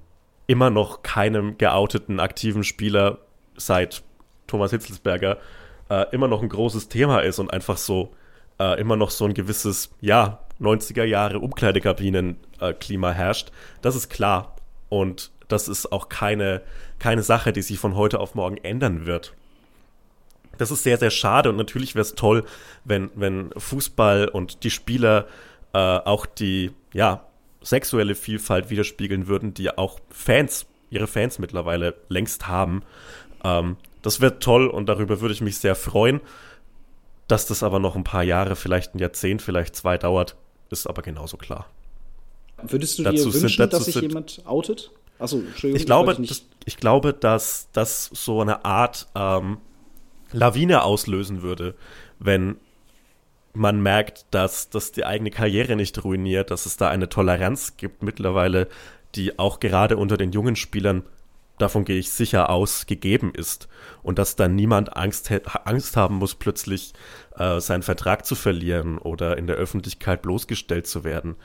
Speaker 1: immer noch keinem geouteten aktiven Spieler seit Thomas Hitzelsberger äh, immer noch ein großes Thema ist und einfach so äh, immer noch so ein gewisses, ja, 90er Jahre Umkleidekabinen-Klima äh, herrscht. Das ist klar. Und das ist auch keine, keine Sache, die sich von heute auf morgen ändern wird. das ist sehr, sehr schade und natürlich wäre es toll, wenn, wenn Fußball und die Spieler äh, auch die, ja, sexuelle Vielfalt widerspiegeln würden, die auch Fans, ihre Fans mittlerweile längst haben. Ähm, das wäre toll und darüber würde ich mich sehr freuen. Dass das aber noch ein paar Jahre, vielleicht ein Jahrzehnt, vielleicht zwei dauert, ist aber genauso klar.
Speaker 4: Würdest du dazu dir wünschen, sind, dass sich jemand outet?
Speaker 1: Achso, Entschuldigung. Ich glaube, ich, das, ich glaube, dass das so eine Art ähm, Lawine auslösen würde, wenn man merkt, dass das die eigene Karriere nicht ruiniert, dass es da eine Toleranz gibt mittlerweile, die auch gerade unter den jungen Spielern, davon gehe ich sicher aus, gegeben ist. Und dass dann niemand Angst, Angst haben muss, plötzlich äh, seinen Vertrag zu verlieren oder in der Öffentlichkeit bloßgestellt zu werden.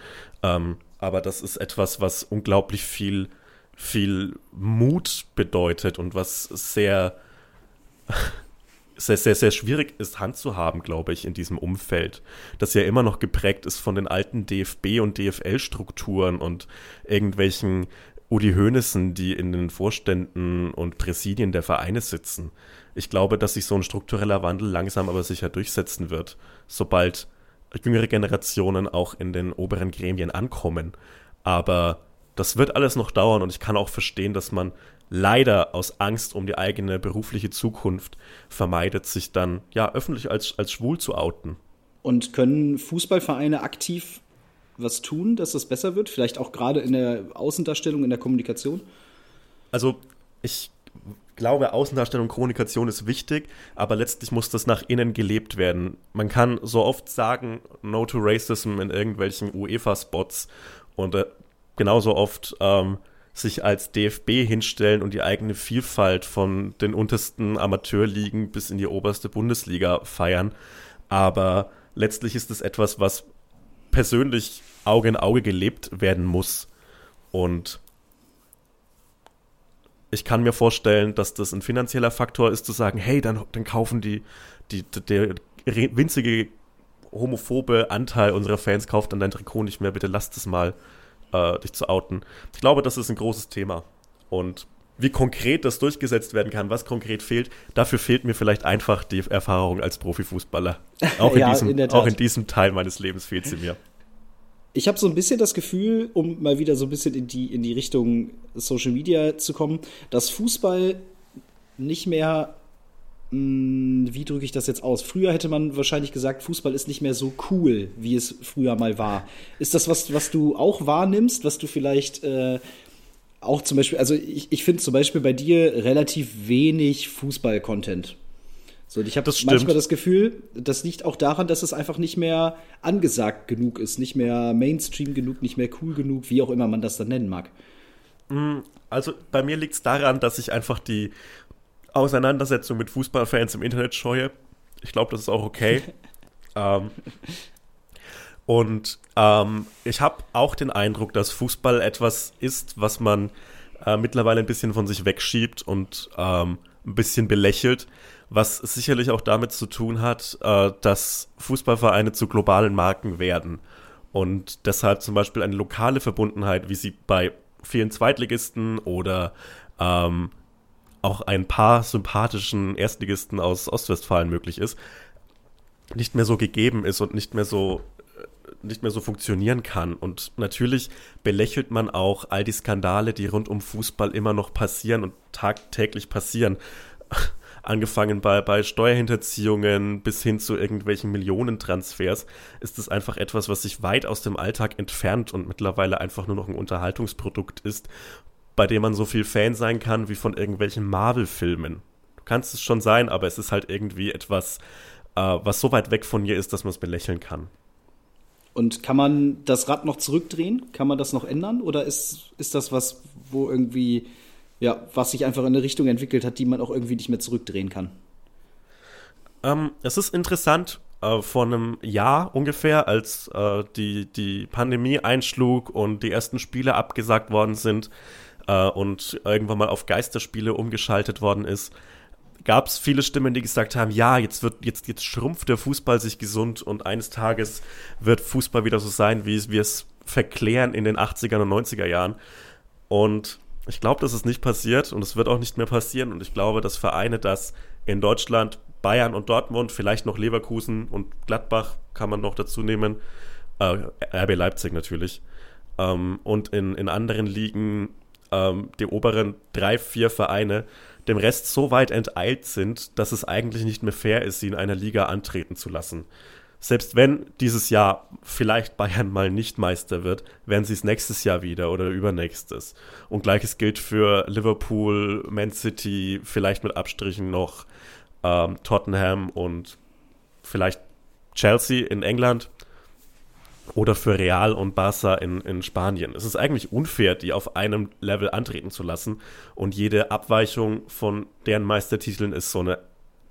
Speaker 1: Ähm, aber das ist etwas, was unglaublich viel, viel Mut bedeutet und was sehr sehr, sehr, sehr schwierig ist, Hand zu haben, glaube ich, in diesem Umfeld, das ja immer noch geprägt ist von den alten DFB- und DFL-Strukturen und irgendwelchen Udi Hoenessen, die in den Vorständen und Präsidien der Vereine sitzen. Ich glaube, dass sich so ein struktureller Wandel langsam aber sicher durchsetzen wird, sobald jüngere Generationen auch in den oberen Gremien ankommen. Aber das wird alles noch dauern und ich kann auch verstehen, dass man leider aus Angst um die eigene berufliche Zukunft vermeidet, sich dann ja öffentlich als, als schwul zu outen.
Speaker 4: Und können Fußballvereine aktiv was tun, dass das besser wird? Vielleicht auch gerade in der Außendarstellung, in der Kommunikation?
Speaker 1: Also ich glaube, Außendarstellung, Kommunikation ist wichtig, aber letztlich muss das nach innen gelebt werden. Man kann so oft sagen, No to Racism in irgendwelchen UEFA-Spots und äh, genauso oft ähm, sich als DFB hinstellen und die eigene Vielfalt von den untersten Amateurligen bis in die oberste Bundesliga feiern. Aber letztlich ist es etwas, was persönlich Auge in Auge gelebt werden muss. Und ich kann mir vorstellen, dass das ein finanzieller Faktor ist, zu sagen, hey, dann, dann kaufen die, die, der winzige homophobe Anteil unserer Fans kauft dann dein Trikot nicht mehr, bitte lass das mal äh, dich zu outen. Ich glaube, das ist ein großes Thema. Und wie konkret das durchgesetzt werden kann, was konkret fehlt, dafür fehlt mir vielleicht einfach die Erfahrung als Profifußballer. Auch in, ja, diesem, in auch in diesem Teil meines Lebens fehlt sie mir.
Speaker 4: Ich habe so ein bisschen das Gefühl, um mal wieder so ein bisschen in die, in die Richtung Social Media zu kommen, dass Fußball nicht mehr wie drücke ich das jetzt aus? Früher hätte man wahrscheinlich gesagt, Fußball ist nicht mehr so cool, wie es früher mal war. Ist das was, was du auch wahrnimmst, was du vielleicht äh, auch zum Beispiel, also ich, ich finde zum Beispiel bei dir relativ wenig Fußball-Content. So, ich habe manchmal das Gefühl, das liegt auch daran, dass es einfach nicht mehr angesagt genug ist, nicht mehr Mainstream genug, nicht mehr cool genug, wie auch immer man das dann nennen mag.
Speaker 1: Hm, also bei mir liegt es daran, dass ich einfach die Auseinandersetzung mit Fußballfans im Internet scheue. Ich glaube, das ist auch okay. ähm, und ähm, ich habe auch den Eindruck, dass Fußball etwas ist, was man äh, mittlerweile ein bisschen von sich wegschiebt und ähm, ein bisschen belächelt, was sicherlich auch damit zu tun hat, äh, dass Fußballvereine zu globalen Marken werden und deshalb zum Beispiel eine lokale Verbundenheit, wie sie bei vielen Zweitligisten oder ähm, auch ein paar sympathischen Erstligisten aus Ostwestfalen möglich ist, nicht mehr so gegeben ist und nicht mehr so äh, nicht mehr so funktionieren kann. Und natürlich belächelt man auch all die Skandale, die rund um Fußball immer noch passieren und tagtäglich passieren. Angefangen bei, bei Steuerhinterziehungen bis hin zu irgendwelchen Millionentransfers ist es einfach etwas, was sich weit aus dem Alltag entfernt und mittlerweile einfach nur noch ein Unterhaltungsprodukt ist, bei dem man so viel Fan sein kann wie von irgendwelchen Marvel-Filmen. Du kannst es schon sein, aber es ist halt irgendwie etwas, äh, was so weit weg von dir ist, dass man es belächeln kann.
Speaker 4: Und kann man das Rad noch zurückdrehen? Kann man das noch ändern? Oder ist, ist das was, wo irgendwie, ja, was sich einfach in eine Richtung entwickelt hat, die man auch irgendwie nicht mehr zurückdrehen kann?
Speaker 1: Ähm, es ist interessant, äh, vor einem Jahr ungefähr, als äh, die, die Pandemie einschlug und die ersten Spiele abgesagt worden sind, äh, und irgendwann mal auf Geisterspiele umgeschaltet worden ist, gab es viele Stimmen, die gesagt haben, ja, jetzt wird, jetzt, jetzt schrumpft der Fußball sich gesund und eines Tages wird Fußball wieder so sein, wie wir es verklären in den 80er und 90er Jahren. Und ich glaube, das ist nicht passiert und es wird auch nicht mehr passieren. Und ich glaube, dass Vereine das in Deutschland Bayern und Dortmund, vielleicht noch Leverkusen und Gladbach kann man noch dazu nehmen. Äh, RB Leipzig natürlich. Ähm, und in, in anderen Ligen ähm, die oberen drei, vier Vereine dem Rest so weit enteilt sind, dass es eigentlich nicht mehr fair ist, sie in einer Liga antreten zu lassen. Selbst wenn dieses Jahr vielleicht Bayern mal nicht Meister wird, werden sie es nächstes Jahr wieder oder übernächstes. Und gleiches gilt für Liverpool, Man City, vielleicht mit Abstrichen noch ähm, Tottenham und vielleicht Chelsea in England oder für Real und Barca in, in Spanien. Es ist eigentlich unfair, die auf einem Level antreten zu lassen und jede Abweichung von deren Meistertiteln ist so eine,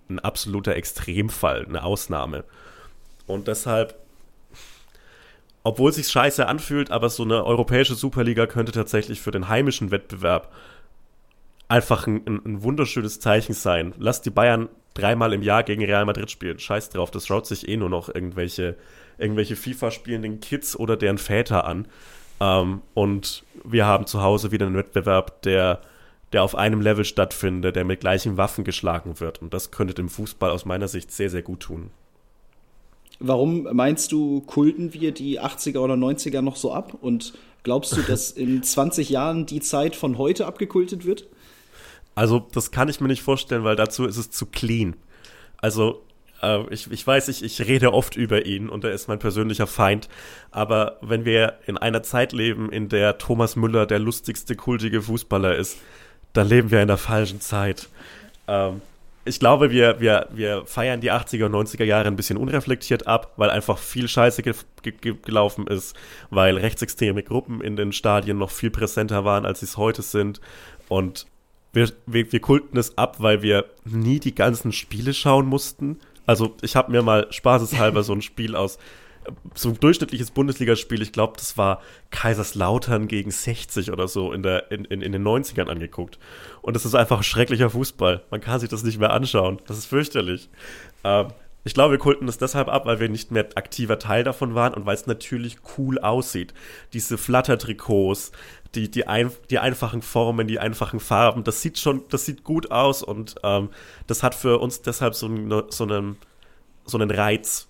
Speaker 1: ein absoluter Extremfall, eine Ausnahme. Und deshalb, obwohl es sich scheiße anfühlt, aber so eine europäische Superliga könnte tatsächlich für den heimischen Wettbewerb einfach ein, ein, wunderschönes Zeichen sein. Lass die Bayern dreimal im Jahr gegen Real Madrid spielen. Scheiß drauf, das schaut sich eh nur noch irgendwelche irgendwelche FIFA-spielenden Kids oder deren Väter an. Ähm, und wir haben zu Hause wieder einen Wettbewerb, der, der auf einem Level stattfindet, der mit gleichen Waffen geschlagen wird. Und das könnte dem Fußball aus meiner Sicht sehr, sehr gut tun.
Speaker 4: Warum meinst du, kulten wir die 80er oder 90er noch so ab? Und glaubst du, dass in 20 Jahren die Zeit von heute abgekultet wird?
Speaker 1: Also, das kann ich mir nicht vorstellen, weil dazu ist es zu clean. Also, äh, ich, ich weiß, ich, ich rede oft über ihn und er ist mein persönlicher Feind. Aber wenn wir in einer Zeit leben, in der Thomas Müller der lustigste, kultige Fußballer ist, dann leben wir in der falschen Zeit. Ähm, ich glaube, wir, wir, wir feiern die 80er und 90er Jahre ein bisschen unreflektiert ab, weil einfach viel Scheiße ge ge gelaufen ist, weil rechtsextreme Gruppen in den Stadien noch viel präsenter waren, als sie es heute sind. Und wir, wir, wir kulten es ab, weil wir nie die ganzen Spiele schauen mussten, also ich habe mir mal spaßeshalber so ein Spiel aus so ein durchschnittliches Bundesligaspiel, ich glaube, das war Kaiserslautern gegen 60 oder so in, der, in, in, in den 90ern angeguckt. Und das ist einfach schrecklicher Fußball. Man kann sich das nicht mehr anschauen. Das ist fürchterlich. Ähm, ich glaube, wir kulten es deshalb ab, weil wir nicht mehr aktiver Teil davon waren und weil es natürlich cool aussieht. Diese Flattertrikots, die, die, ein, die einfachen Formen, die einfachen Farben, das sieht schon, das sieht gut aus und ähm, das hat für uns deshalb so, eine, so, einen, so einen Reiz.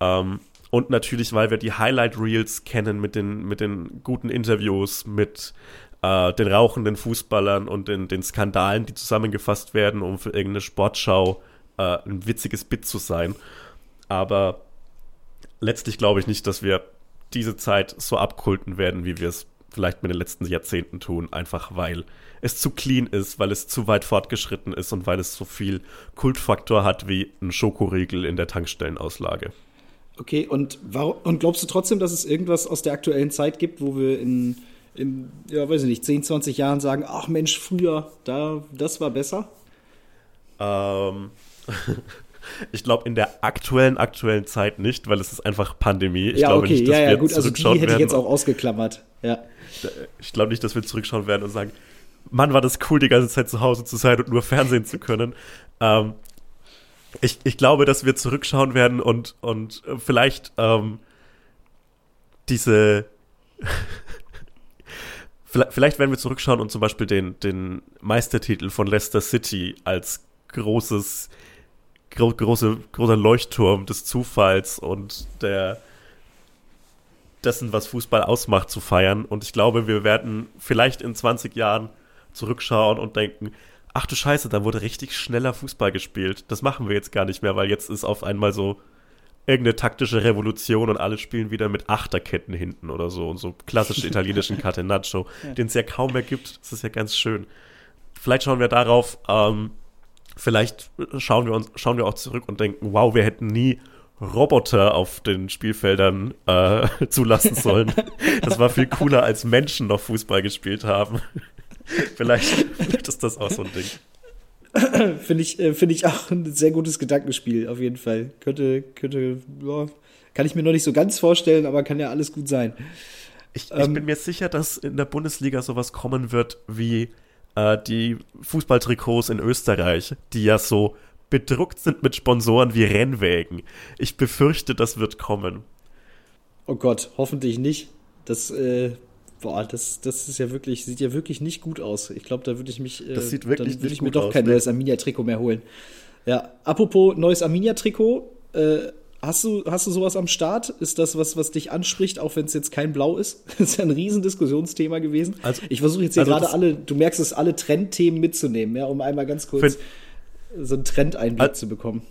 Speaker 1: Ähm, und natürlich, weil wir die Highlight Reels kennen mit den, mit den guten Interviews, mit äh, den rauchenden Fußballern und den, den Skandalen, die zusammengefasst werden, um für irgendeine Sportschau äh, ein witziges Bit zu sein. Aber letztlich glaube ich nicht, dass wir diese Zeit so abkulten werden, wie wir es vielleicht mit den letzten Jahrzehnten tun, einfach weil es zu clean ist, weil es zu weit fortgeschritten ist und weil es so viel Kultfaktor hat wie ein Schokoriegel in der Tankstellenauslage.
Speaker 4: Okay, und, warum, und glaubst du trotzdem, dass es irgendwas aus der aktuellen Zeit gibt, wo wir in, in ja, weiß ich nicht, 10, 20 Jahren sagen, ach Mensch, früher, da, das war besser?
Speaker 1: Ähm, ich glaube in der aktuellen, aktuellen Zeit nicht, weil es ist einfach Pandemie. Ich
Speaker 4: ja,
Speaker 1: glaube
Speaker 4: okay,
Speaker 1: nicht,
Speaker 4: dass ja, ja, wir gut, also die hätte ich jetzt auch ausgeklammert, ja.
Speaker 1: Ich glaube nicht, dass wir zurückschauen werden und sagen, Mann, war das cool, die ganze Zeit zu Hause zu sein und nur Fernsehen zu können. Ähm, ich, ich glaube, dass wir zurückschauen werden und, und vielleicht ähm, diese vielleicht werden wir zurückschauen und zum Beispiel den, den Meistertitel von Leicester City als großes, gro große, großer Leuchtturm des Zufalls und der dessen, was Fußball ausmacht, zu feiern. Und ich glaube, wir werden vielleicht in 20 Jahren zurückschauen und denken, ach du Scheiße, da wurde richtig schneller Fußball gespielt. Das machen wir jetzt gar nicht mehr, weil jetzt ist auf einmal so irgendeine taktische Revolution und alle spielen wieder mit Achterketten hinten oder so und so klassischen italienischen Catenaccio, ja. den es ja kaum mehr gibt. Das ist ja ganz schön. Vielleicht schauen wir darauf, ähm, vielleicht schauen wir uns, schauen wir auch zurück und denken, wow, wir hätten nie Roboter auf den Spielfeldern äh, zulassen sollen. Das war viel cooler, als Menschen noch Fußball gespielt haben. vielleicht, vielleicht ist das auch so ein Ding.
Speaker 4: Finde ich, äh, find ich auch ein sehr gutes Gedankenspiel, auf jeden Fall. Könnte, könnte, ja, kann ich mir noch nicht so ganz vorstellen, aber kann ja alles gut sein.
Speaker 1: Ich, ich ähm, bin mir sicher, dass in der Bundesliga sowas kommen wird wie äh, die Fußballtrikots in Österreich, die ja so bedruckt sind mit Sponsoren wie Rennwägen. Ich befürchte, das wird kommen.
Speaker 4: Oh Gott, hoffentlich nicht. Das äh, boah, das, das ist ja wirklich, sieht ja wirklich nicht gut aus. Ich glaube, da würde ich mich,
Speaker 1: äh, das sieht wirklich
Speaker 4: dann würde ich mir doch kein neues Arminia-Trikot mehr holen. Ja, apropos neues Arminia-Trikot. Äh, hast, du, hast du sowas am Start? Ist das was, was dich anspricht, auch wenn es jetzt kein Blau ist? Das ist ja ein Riesendiskussionsthema gewesen. Also, ich versuche jetzt hier also gerade alle, du merkst es, alle Trendthemen mitzunehmen, ja, um einmal ganz kurz so einen Trendeinblick also, zu bekommen.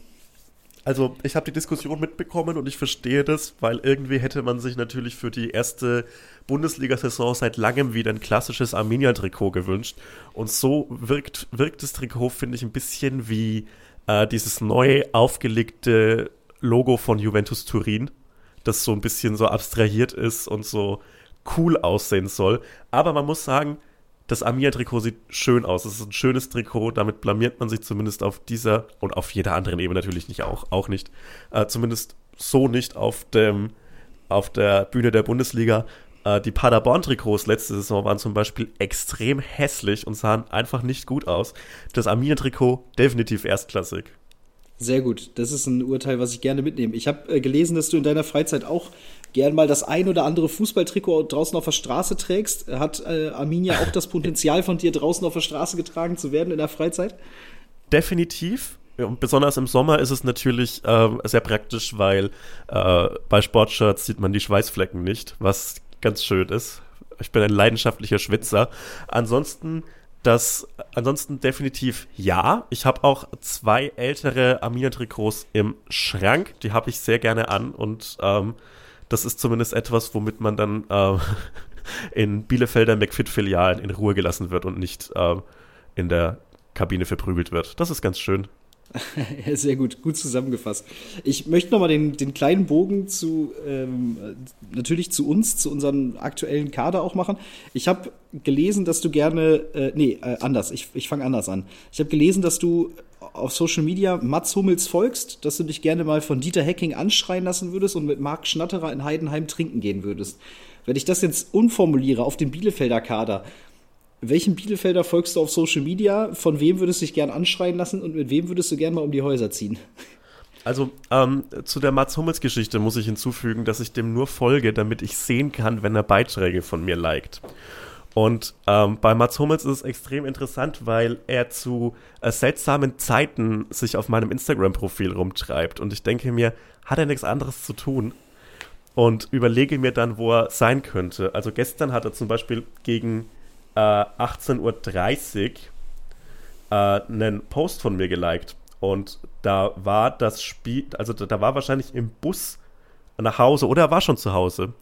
Speaker 1: Also, ich habe die Diskussion mitbekommen und ich verstehe das, weil irgendwie hätte man sich natürlich für die erste Bundesliga-Saison seit langem wieder ein klassisches Arminia-Trikot gewünscht. Und so wirkt, wirkt das Trikot, finde ich, ein bisschen wie äh, dieses neu aufgelegte Logo von Juventus Turin, das so ein bisschen so abstrahiert ist und so cool aussehen soll. Aber man muss sagen, das Amia-Trikot sieht schön aus. Es ist ein schönes Trikot, damit blamiert man sich zumindest auf dieser und auf jeder anderen Ebene natürlich nicht auch, auch nicht. Äh, zumindest so nicht auf dem auf der Bühne der Bundesliga. Äh, die Paderborn-Trikots letzte Saison waren zum Beispiel extrem hässlich und sahen einfach nicht gut aus. Das Amia-Trikot definitiv erstklassig.
Speaker 4: Sehr gut. Das ist ein Urteil, was ich gerne mitnehme. Ich habe äh, gelesen, dass du in deiner Freizeit auch gern mal das ein oder andere Fußballtrikot draußen auf der Straße trägst. Hat äh, Arminia auch das Potenzial von dir draußen auf der Straße getragen zu werden in der Freizeit?
Speaker 1: Definitiv. Und besonders im Sommer ist es natürlich äh, sehr praktisch, weil äh, bei Sportshirts sieht man die Schweißflecken nicht, was ganz schön ist. Ich bin ein leidenschaftlicher Schwitzer. Ansonsten das ansonsten definitiv ja. Ich habe auch zwei ältere Arminia-Trikots im Schrank. Die habe ich sehr gerne an und ähm, das ist zumindest etwas, womit man dann äh, in Bielefelder McFit-Filialen in Ruhe gelassen wird und nicht äh, in der Kabine verprügelt wird. Das ist ganz schön.
Speaker 4: Sehr gut, gut zusammengefasst. Ich möchte nochmal den, den kleinen Bogen zu, ähm, natürlich zu uns, zu unserem aktuellen Kader auch machen. Ich habe gelesen, dass du gerne, äh, nee, äh, anders, ich, ich fange anders an. Ich habe gelesen, dass du auf Social Media Mats Hummels folgst, dass du dich gerne mal von Dieter Hecking anschreien lassen würdest und mit Marc Schnatterer in Heidenheim trinken gehen würdest. Wenn ich das jetzt unformuliere auf den Bielefelder Kader, welchen Bielefelder folgst du auf Social Media? Von wem würdest du dich gern anschreien lassen und mit wem würdest du gern mal um die Häuser ziehen?
Speaker 1: Also ähm, zu der Mats Hummels Geschichte muss ich hinzufügen, dass ich dem nur folge, damit ich sehen kann, wenn er Beiträge von mir liked. Und ähm, bei Mats Hummels ist es extrem interessant, weil er zu äh, seltsamen Zeiten sich auf meinem Instagram-Profil rumtreibt. Und ich denke mir, hat er nichts anderes zu tun? Und überlege mir dann, wo er sein könnte. Also gestern hat er zum Beispiel gegen äh, 18.30 Uhr äh, einen Post von mir geliked. Und da war das Spiel, also da, da war wahrscheinlich im Bus nach Hause oder er war schon zu Hause.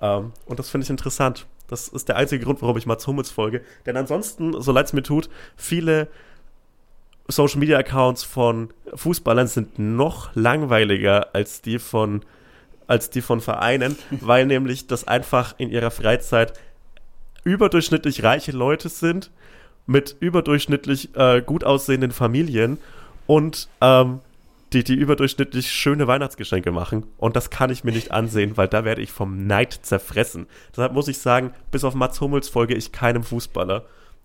Speaker 1: Ähm, und das finde ich interessant. Das ist der einzige Grund, warum ich Mats Hummels folge. Denn ansonsten, so leid es mir tut, viele Social Media Accounts von Fußballern sind noch langweiliger als die von als die von Vereinen, weil nämlich das einfach in ihrer Freizeit überdurchschnittlich reiche Leute sind, mit überdurchschnittlich äh, gut aussehenden Familien und ähm, die, die überdurchschnittlich schöne Weihnachtsgeschenke machen. Und das kann ich mir nicht ansehen, weil da werde ich vom Neid zerfressen. Deshalb muss ich sagen, bis auf Mats Hummels folge ich keinem Fußballer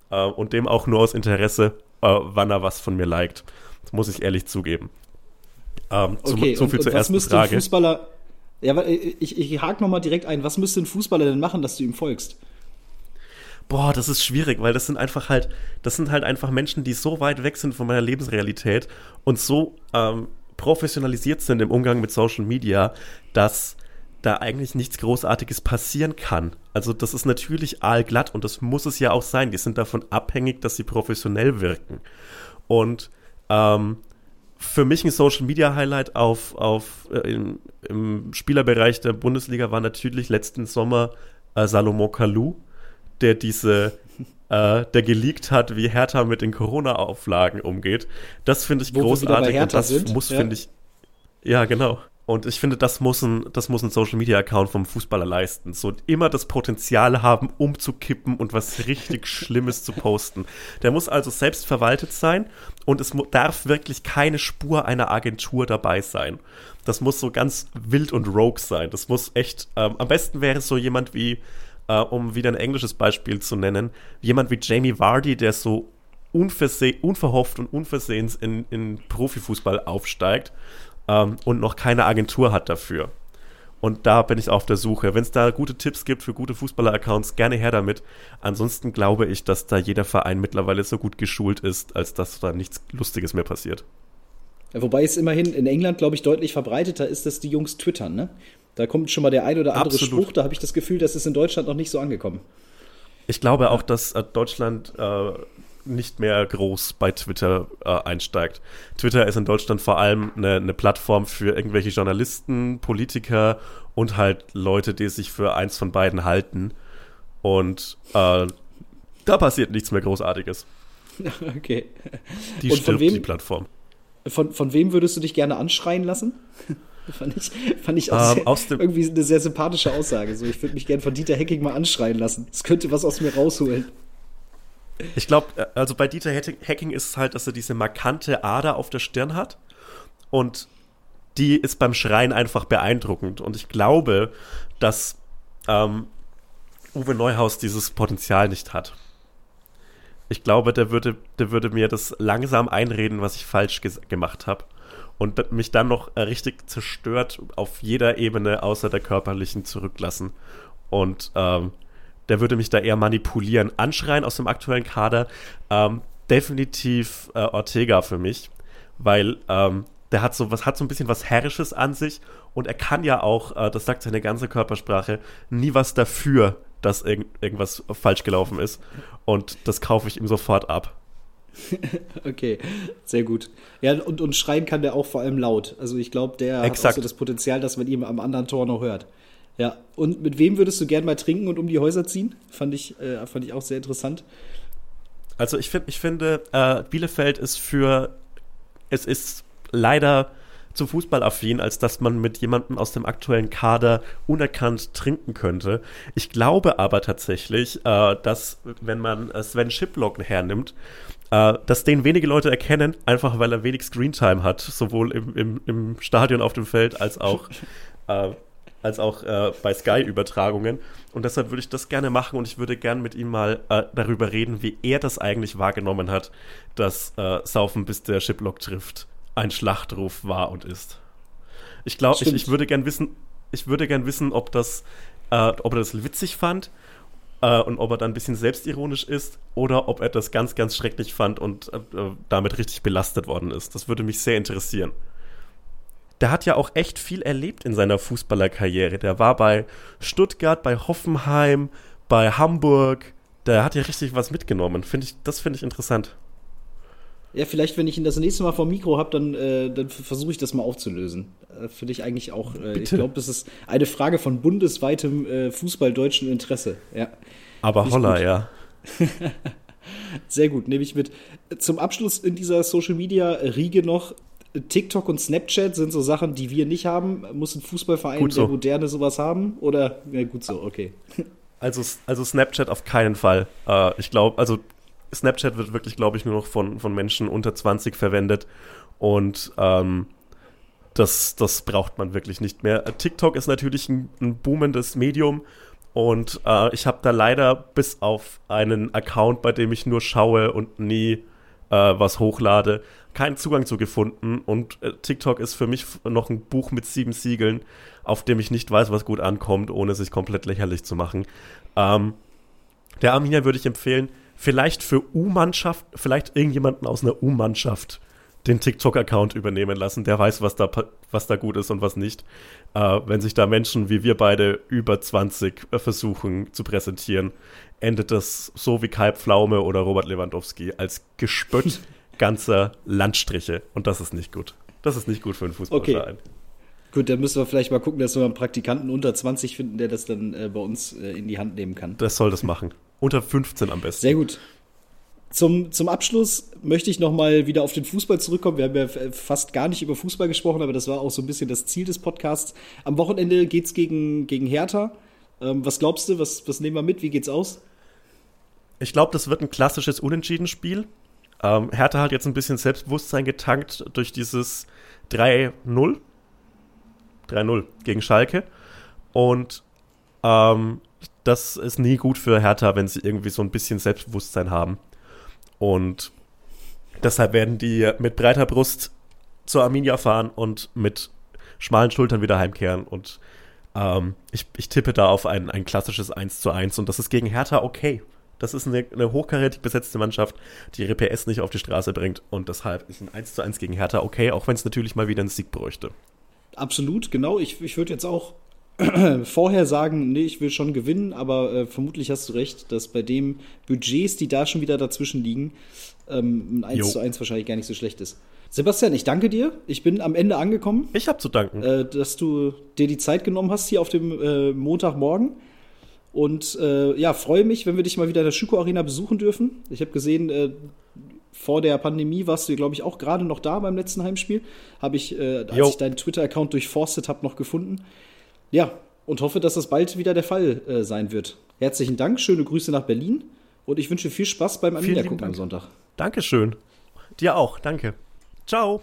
Speaker 1: äh, und dem auch nur aus Interesse, äh, wann er was von mir liked. Das muss ich ehrlich zugeben.
Speaker 4: Ähm, okay, zu, so viel und, zur und ersten Frage. Fußballer, ja, ich, ich hake nochmal direkt ein. Was müsste ein Fußballer denn machen, dass du ihm folgst?
Speaker 1: Boah, das ist schwierig, weil das sind einfach halt, das sind halt einfach Menschen, die so weit weg sind von meiner Lebensrealität und so ähm, professionalisiert sind im Umgang mit Social Media, dass da eigentlich nichts Großartiges passieren kann. Also das ist natürlich aalglatt und das muss es ja auch sein. Die sind davon abhängig, dass sie professionell wirken. Und ähm, für mich ein Social Media Highlight auf, auf äh, im, im, Spielerbereich der Bundesliga war natürlich letzten Sommer äh, Salomon Kalou, der diese, äh, der geleakt hat, wie Hertha mit den Corona-Auflagen umgeht. Das finde ich Wo großartig und das sind. muss, ja. finde ich, ja, genau. Und ich finde, das muss ein, das muss ein Social Media Account vom Fußballer leisten. So immer das Potenzial haben, umzukippen und was richtig Schlimmes zu posten. Der muss also selbst verwaltet sein und es darf wirklich keine Spur einer Agentur dabei sein. Das muss so ganz wild und rogue sein. Das muss echt, ähm, am besten wäre es so jemand wie, äh, um wieder ein englisches Beispiel zu nennen, jemand wie Jamie Vardy, der so unverhofft und unversehens in, in Profifußball aufsteigt ähm, und noch keine Agentur hat dafür. Und da bin ich auf der Suche. Wenn es da gute Tipps gibt für gute Fußballer-Accounts, gerne her damit. Ansonsten glaube ich, dass da jeder Verein mittlerweile so gut geschult ist, als dass da nichts Lustiges mehr passiert.
Speaker 4: Ja, wobei es immerhin in England, glaube ich, deutlich verbreiteter ist, dass die Jungs twittern, ne? Da kommt schon mal der ein oder andere
Speaker 1: Absolut.
Speaker 4: Spruch, da habe ich das Gefühl, das ist in Deutschland noch nicht so angekommen.
Speaker 1: Ich glaube auch, dass äh, Deutschland äh, nicht mehr groß bei Twitter äh, einsteigt. Twitter ist in Deutschland vor allem eine, eine Plattform für irgendwelche Journalisten, Politiker und halt Leute, die sich für eins von beiden halten. Und äh, da passiert nichts mehr Großartiges.
Speaker 4: okay.
Speaker 1: Die
Speaker 4: Und von
Speaker 1: stirbt,
Speaker 4: wem-
Speaker 1: die Plattform.
Speaker 4: Von, von wem würdest du dich gerne anschreien lassen? fand ich, fand ich auch
Speaker 1: Ähm,
Speaker 4: sehr, irgendwie eine sehr sympathische Aussage. So, ich würde mich gerne von Dieter Hecking mal anschreien lassen. Das könnte was aus mir rausholen.
Speaker 1: Ich glaube, also bei Dieter Hecking Hacking ist es halt, dass er diese markante Ader auf der Stirn hat. Und die ist beim Schreien einfach beeindruckend. Und ich glaube, dass ähm, Uwe Neuhaus dieses Potenzial nicht hat. Ich glaube, der würde, der würde mir das langsam einreden, was ich falsch gemacht habe. Und mich dann noch äh, richtig zerstört auf jeder Ebene außer der körperlichen zurücklassen. Und ähm, der würde mich da eher manipulieren. Anschreien aus dem aktuellen Kader, ähm, definitiv äh, Ortega für mich, weil ähm, der hat so was, hat so ein bisschen was Herrisches an sich und er kann ja auch, äh, das sagt seine ganze Körpersprache, nie was dafür, dass irgend, irgendwas falsch gelaufen ist. Und das kaufe ich ihm sofort ab.
Speaker 4: Okay, sehr gut. Ja, und, und schreien kann der auch vor allem laut. Also ich glaube, der hat
Speaker 1: Exakt.
Speaker 4: so das Potenzial, dass man ihn am anderen Tor noch hört. Ja, und mit wem würdest du gern mal trinken und um die Häuser ziehen? Fand ich, äh, fand ich auch sehr interessant.
Speaker 1: Also ich, find, ich finde, äh, Bielefeld ist für, es ist leider zu fußballaffin, als dass man mit jemandem aus dem aktuellen Kader unerkannt trinken könnte. Ich glaube aber tatsächlich, äh, dass wenn man äh, Sven Schiplock hernimmt, äh, dass den wenige Leute erkennen, einfach weil er wenig Screentime hat, sowohl im, im, im Stadion auf dem Feld als auch äh, als auch äh, bei Sky-Übertragungen. Und deshalb würde ich das gerne machen und ich würde gerne mit ihm mal äh, darüber reden, wie er das eigentlich wahrgenommen hat, dass äh, Saufen bis der Shiplock trifft ein Schlachtruf war und ist. Ich glaube, ich, ich würde gern wissen, ich würde gern wissen, ob das, äh, ob er das witzig fand äh, und ob er dann ein bisschen selbstironisch ist oder ob er das ganz, ganz schrecklich fand und äh, damit richtig belastet worden ist. Das würde mich sehr interessieren der hat ja auch echt viel erlebt in seiner Fußballerkarriere. Der war bei Stuttgart, bei Hoffenheim, bei Hamburg. Der hat ja richtig was mitgenommen. Find ich, das finde ich interessant.
Speaker 4: Ja, vielleicht, wenn ich ihn das nächste Mal vom Mikro habe, dann, äh, dann versuche ich das mal aufzulösen. Äh, Finde ich eigentlich auch. Äh, ich glaube, das ist eine Frage von bundesweitem äh, fußballdeutschen Interesse. Ja.
Speaker 1: Aber
Speaker 4: Nicht
Speaker 1: holla,
Speaker 4: gut.
Speaker 1: ja.
Speaker 4: Sehr gut, nehme ich mit. Zum Abschluss in dieser Social Media Riege noch. TikTok und Snapchat sind so Sachen, die wir nicht haben. Muss ein Fußballverein
Speaker 1: Gut so.
Speaker 4: der Moderne sowas haben? Oder, ja, gut so, okay.
Speaker 1: Also, also Snapchat auf keinen Fall. Äh, ich glaube, also Snapchat wird wirklich, glaube ich, nur noch von, von Menschen unter 20 verwendet. Und ähm, das, das braucht man wirklich nicht mehr. Äh, TikTok ist natürlich ein, ein boomendes Medium. Und äh, ich habe da leider bis auf einen Account, bei dem ich nur schaue und nie äh, was hochlade, keinen Zugang zu gefunden. Und äh, TikTok ist für mich noch ein Buch mit sieben Siegeln, auf dem ich nicht weiß, was gut ankommt, ohne sich komplett lächerlich zu machen. Ähm, der Arminia würde ich empfehlen, vielleicht für U-Mannschaft, vielleicht irgendjemanden aus einer U-Mannschaft den TikTok-Account übernehmen lassen. Der weiß, was da, was da gut ist und was nicht. Äh, wenn sich da Menschen wie wir beide über 20 äh, versuchen zu präsentieren, endet das so wie Kai Pflaume oder Robert Lewandowski als Gespött ganzer Landstriche. Und das ist nicht gut. Das ist nicht gut für einen Fußballverein.
Speaker 4: Gut, dann müssen wir vielleicht mal gucken, dass wir einen Praktikanten unter 20 finden, der das dann äh, bei uns äh, in die Hand nehmen kann.
Speaker 1: Das soll das machen. Unter 15 am besten.
Speaker 4: Sehr gut. Zum, zum Abschluss möchte ich nochmal wieder auf den Fußball zurückkommen. Wir haben ja f- fast gar nicht über Fußball gesprochen, aber das war auch so ein bisschen das Ziel des Podcasts. Am Wochenende geht's gegen, gegen Hertha. Ähm, was glaubst du? Was, was nehmen wir mit? Wie geht's aus?
Speaker 1: Ich glaube, das wird ein klassisches Unentschieden-Spiel. Ähm, Hertha hat jetzt ein bisschen Selbstbewusstsein getankt durch dieses 3-0. 3-0 gegen Schalke. Und ähm, das ist nie gut für Hertha, wenn sie irgendwie so ein bisschen Selbstbewusstsein haben. Und deshalb werden die mit breiter Brust zur Arminia fahren und mit schmalen Schultern wieder heimkehren. Und ähm, ich, ich tippe da auf ein, ein klassisches 1 zu 1 und das ist gegen Hertha okay. Das ist eine, eine hochkarätig besetzte Mannschaft, die ihre PS nicht auf die Straße bringt. Und deshalb ist ein 1 zu 1 gegen Hertha okay, auch wenn es natürlich mal wieder einen Sieg bräuchte.
Speaker 4: Absolut, genau. Ich, ich würde jetzt auch vorher sagen, nee, ich will schon gewinnen, aber äh, vermutlich hast du recht, dass bei dem Budgets, die da schon wieder dazwischen liegen, ähm, ein 1 jo. zu 1 wahrscheinlich gar nicht so schlecht ist. Sebastian, ich danke dir. Ich bin am Ende angekommen.
Speaker 1: Ich habe zu danken.
Speaker 4: Äh, dass du dir die Zeit genommen hast hier auf dem äh, Montagmorgen. Und äh, ja, freue mich, wenn wir dich mal wieder in der Schüko Arena besuchen dürfen. Ich habe gesehen, äh, vor der Pandemie warst du, glaube ich, auch gerade noch da beim letzten Heimspiel. Habe ich, äh, als jo. ich deinen Twitter-Account durchforstet habe, noch gefunden. Ja, und hoffe, dass das bald wieder der Fall äh, sein wird. Herzlichen Dank, schöne Grüße nach Berlin und ich wünsche viel Spaß beim Amiga gucken am Sonntag.
Speaker 1: Dankeschön. Dir auch, danke. Ciao.